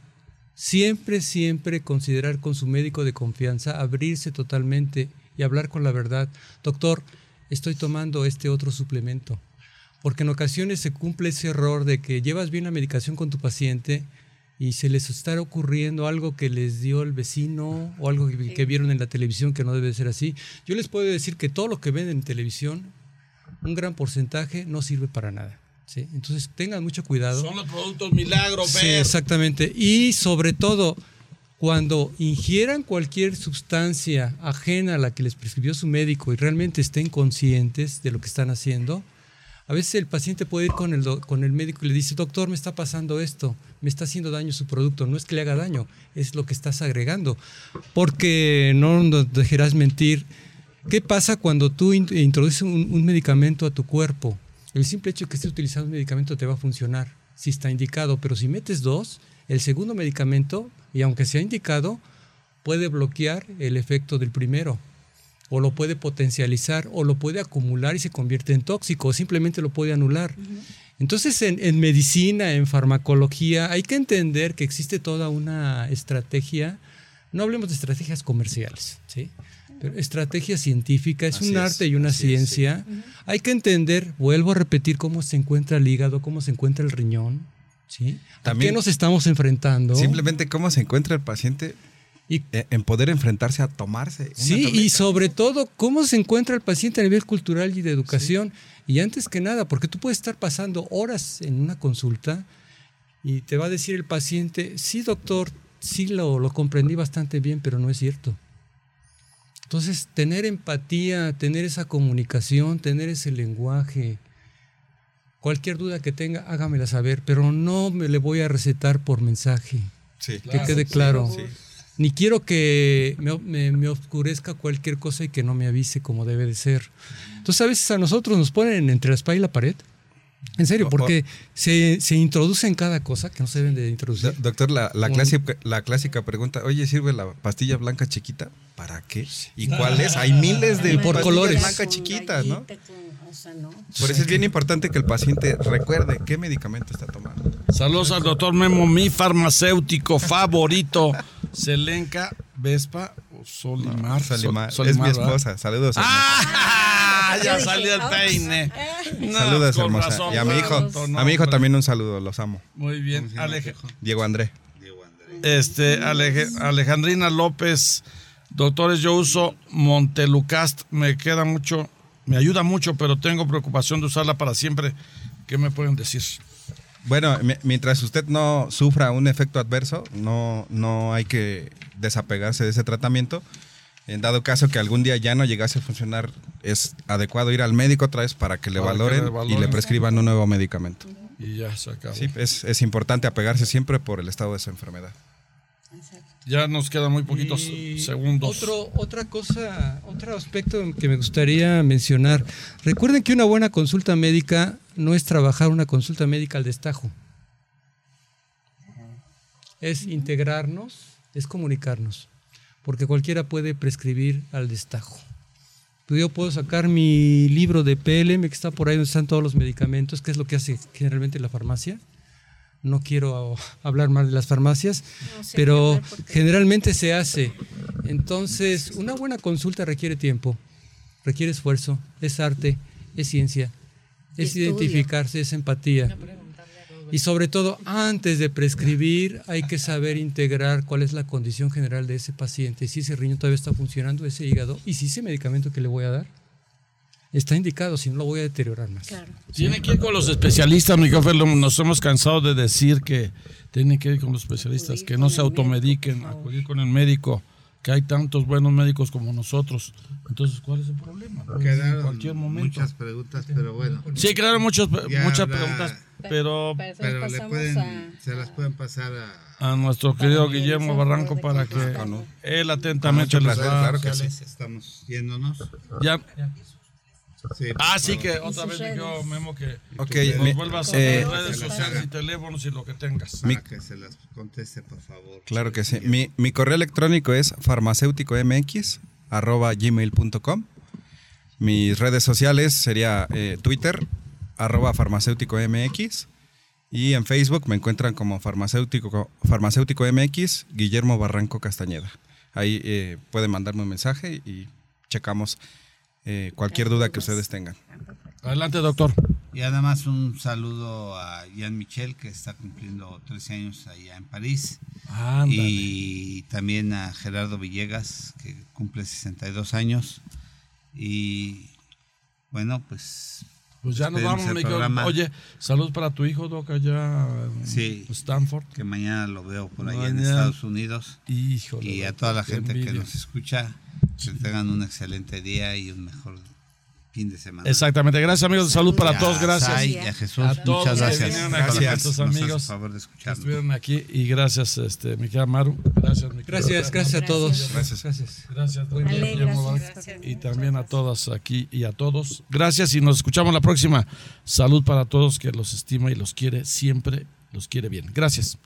siempre, siempre considerar con su médico de confianza, abrirse totalmente y hablar con la verdad. Doctor, estoy tomando este otro suplemento. Porque en ocasiones se cumple ese error de que llevas bien la medicación con tu paciente y se les está ocurriendo algo que les dio el vecino o algo que, que vieron en la televisión que no debe ser así. Yo les puedo decir que todo lo que ven en televisión, un gran porcentaje no sirve para nada. ¿Sí? Entonces tengan mucho cuidado. Son los productos milagro, Sí, exactamente. Y sobre todo, cuando ingieran cualquier sustancia ajena a la que les prescribió su médico y realmente estén conscientes de lo que están haciendo, a veces el paciente puede ir con el, con el médico y le dice, doctor, me está pasando esto, me está haciendo daño su producto. No es que le haga daño, es lo que estás agregando. Porque no nos dejarás mentir. ¿Qué pasa cuando tú in- introduces un, un medicamento a tu cuerpo? El simple hecho de que estés utilizando un medicamento te va a funcionar si está indicado, pero si metes dos, el segundo medicamento, y aunque sea indicado, puede bloquear el efecto del primero, o lo puede potencializar, o lo puede acumular y se convierte en tóxico, o simplemente lo puede anular. Entonces, en, en medicina, en farmacología, hay que entender que existe toda una estrategia, no hablemos de estrategias comerciales, ¿sí? Pero estrategia científica es Así un es, arte y una así es, sí. ciencia. Hay que entender, vuelvo a repetir, cómo se encuentra el hígado, cómo se encuentra el riñón, ¿sí? ¿A También- qué nos estamos enfrentando? Simplemente cómo se encuentra el paciente Y- eh, en poder enfrentarse a tomarse. una Sí, y sobre todo, cómo se encuentra el paciente a nivel cultural y de educación. Y antes que nada, porque tú puedes estar pasando horas en una consulta y te va a decir el paciente, sí, doctor, sí lo, lo comprendí bastante bien, pero no es cierto. Entonces, tener empatía, tener esa comunicación, tener ese lenguaje, cualquier duda que tenga, hágamela saber, pero no me le voy a recetar por mensaje. Sí. Que quede claro. sí. Ni quiero que me, me- me oscurezca cualquier cosa y que no me avise como debe de ser. Entonces a veces a nosotros nos ponen entre la espalda y la pared. En serio, O- porque se, se introducen cada cosa que no se deben de introducir. Doctor, la, la, clásica, la clásica pregunta, oye, ¿sirve la pastilla blanca chiquita? ¿Para qué? ¿Y cuál es? Hay miles de Y por pastillas colores. o sea, no. Por eso es bien importante que el paciente recuerde qué medicamento está tomando. Saludos al doctor Memo, mi farmacéutico favorito. Selenca, Vespa o Solimar. Solimar, Sol- es mi ¿verdad? esposa. Saludos. ¡Ah! Ya dije, salió el peine. No, Saludos, con hermosa. razón, y a mi hijo, no, a mi hijo también un saludo, los amo. Muy bien. ¿Cómo se llama Alej-? Diego André. Diego Andrés. este, Alejandrina López, doctores, yo uso Montelucast, me queda mucho, me ayuda mucho, pero tengo preocupación de usarla para siempre. ¿Qué me pueden decir? Bueno, mi- mientras usted no sufra un efecto adverso, no, no hay que desapegarse de ese tratamiento. En dado caso que algún día ya no llegase a funcionar, es adecuado ir al médico otra vez para que le Para que valoren, le y valoren. le prescriban un nuevo medicamento. Y ya se acabó. Sí, es, es importante apegarse siempre por el estado de su enfermedad. Ya nos quedan muy poquitos Y segundos. Otro, otra cosa, otro aspecto que me gustaría mencionar. Recuerden que una buena consulta médica no es trabajar una consulta médica al destajo. Es integrarnos, es comunicarnos. Porque cualquiera puede prescribir al destajo. Pues Yo puedo sacar mi libro de PLM que está por ahí donde están todos los medicamentos, que es lo que hace generalmente la farmacia. No quiero hablar mal de las farmacias, No pero generalmente se hace. Entonces, una buena consulta requiere tiempo, requiere esfuerzo, es arte, es ciencia, es estudio. identificarse, es empatía. Y sobre todo, antes de prescribir, hay que saber integrar cuál es la condición general de ese paciente, si ese riñón todavía está funcionando, ese hígado, y si ese medicamento que le voy a dar está indicado, si no lo voy a deteriorar más. Claro. Tiene que ir con los especialistas, mi jefe. Nos hemos cansado de decir que tiene que ir con los especialistas, que no se automediquen, acudir con el médico, que hay tantos buenos médicos como nosotros. Entonces, ¿cuál es el problema? En cualquier momento. muchas preguntas, pero bueno. Sí, claro, muchas habrá- preguntas, pero Pero, Pero le pueden, a- se las pueden pasar a... a nuestro querido que Guillermo Barranco para que él atentamente Con mucho les va. claro que sí. Estamos yéndonos. Ya. Sí, Ah, por sí, que otra vez yo. Memo, que Ok, que nos vuelvas a eh, redes sociales y teléfonos y lo que tengas. Para Mi- que se las conteste, por favor. Claro que sí. Mi, mi correo electrónico es farmacéuticomx arroba gmail.com. Mis redes sociales sería eh, Twitter, arroba farmacéutico MX. Y en Facebook me encuentran como farmacéutico, farmacéutico MX, Guillermo Barranco Castañeda. Ahí eh, pueden mandarme un mensaje y checamos eh, cualquier duda que ustedes tengan. Adelante, doctor. Y nada más un saludo a Jean Michel, que está cumpliendo 13 años allá en París. Ándale. Y también a Gerardo Villegas, que cumple 62 años. Y bueno, pues. Pues ya nos vamos, mi. Oye, salud para tu hijo, Doc, allá en Sí. Stanford. Que mañana lo veo por allá en. Estados Unidos. Híjole. Y a toda la gente que nos escucha, que tengan un excelente día y un mejor fin de semana. Exactamente. Gracias, amigos. de Salud para todos. Gracias. A Jesús, A todos muchas que gracias. vinieron a estos amigos el favor de que escucharnos. estuvieron aquí. Y gracias, este, mi querida Maru. Gracias, mi Gracias, gracias a todos. Gracias. Gracias. Gracias, Ale, Guillermo gracias. Y también a todas aquí y a todos. Gracias y nos escuchamos la próxima. Salud para todos que los estima y los quiere, siempre los quiere bien. Gracias.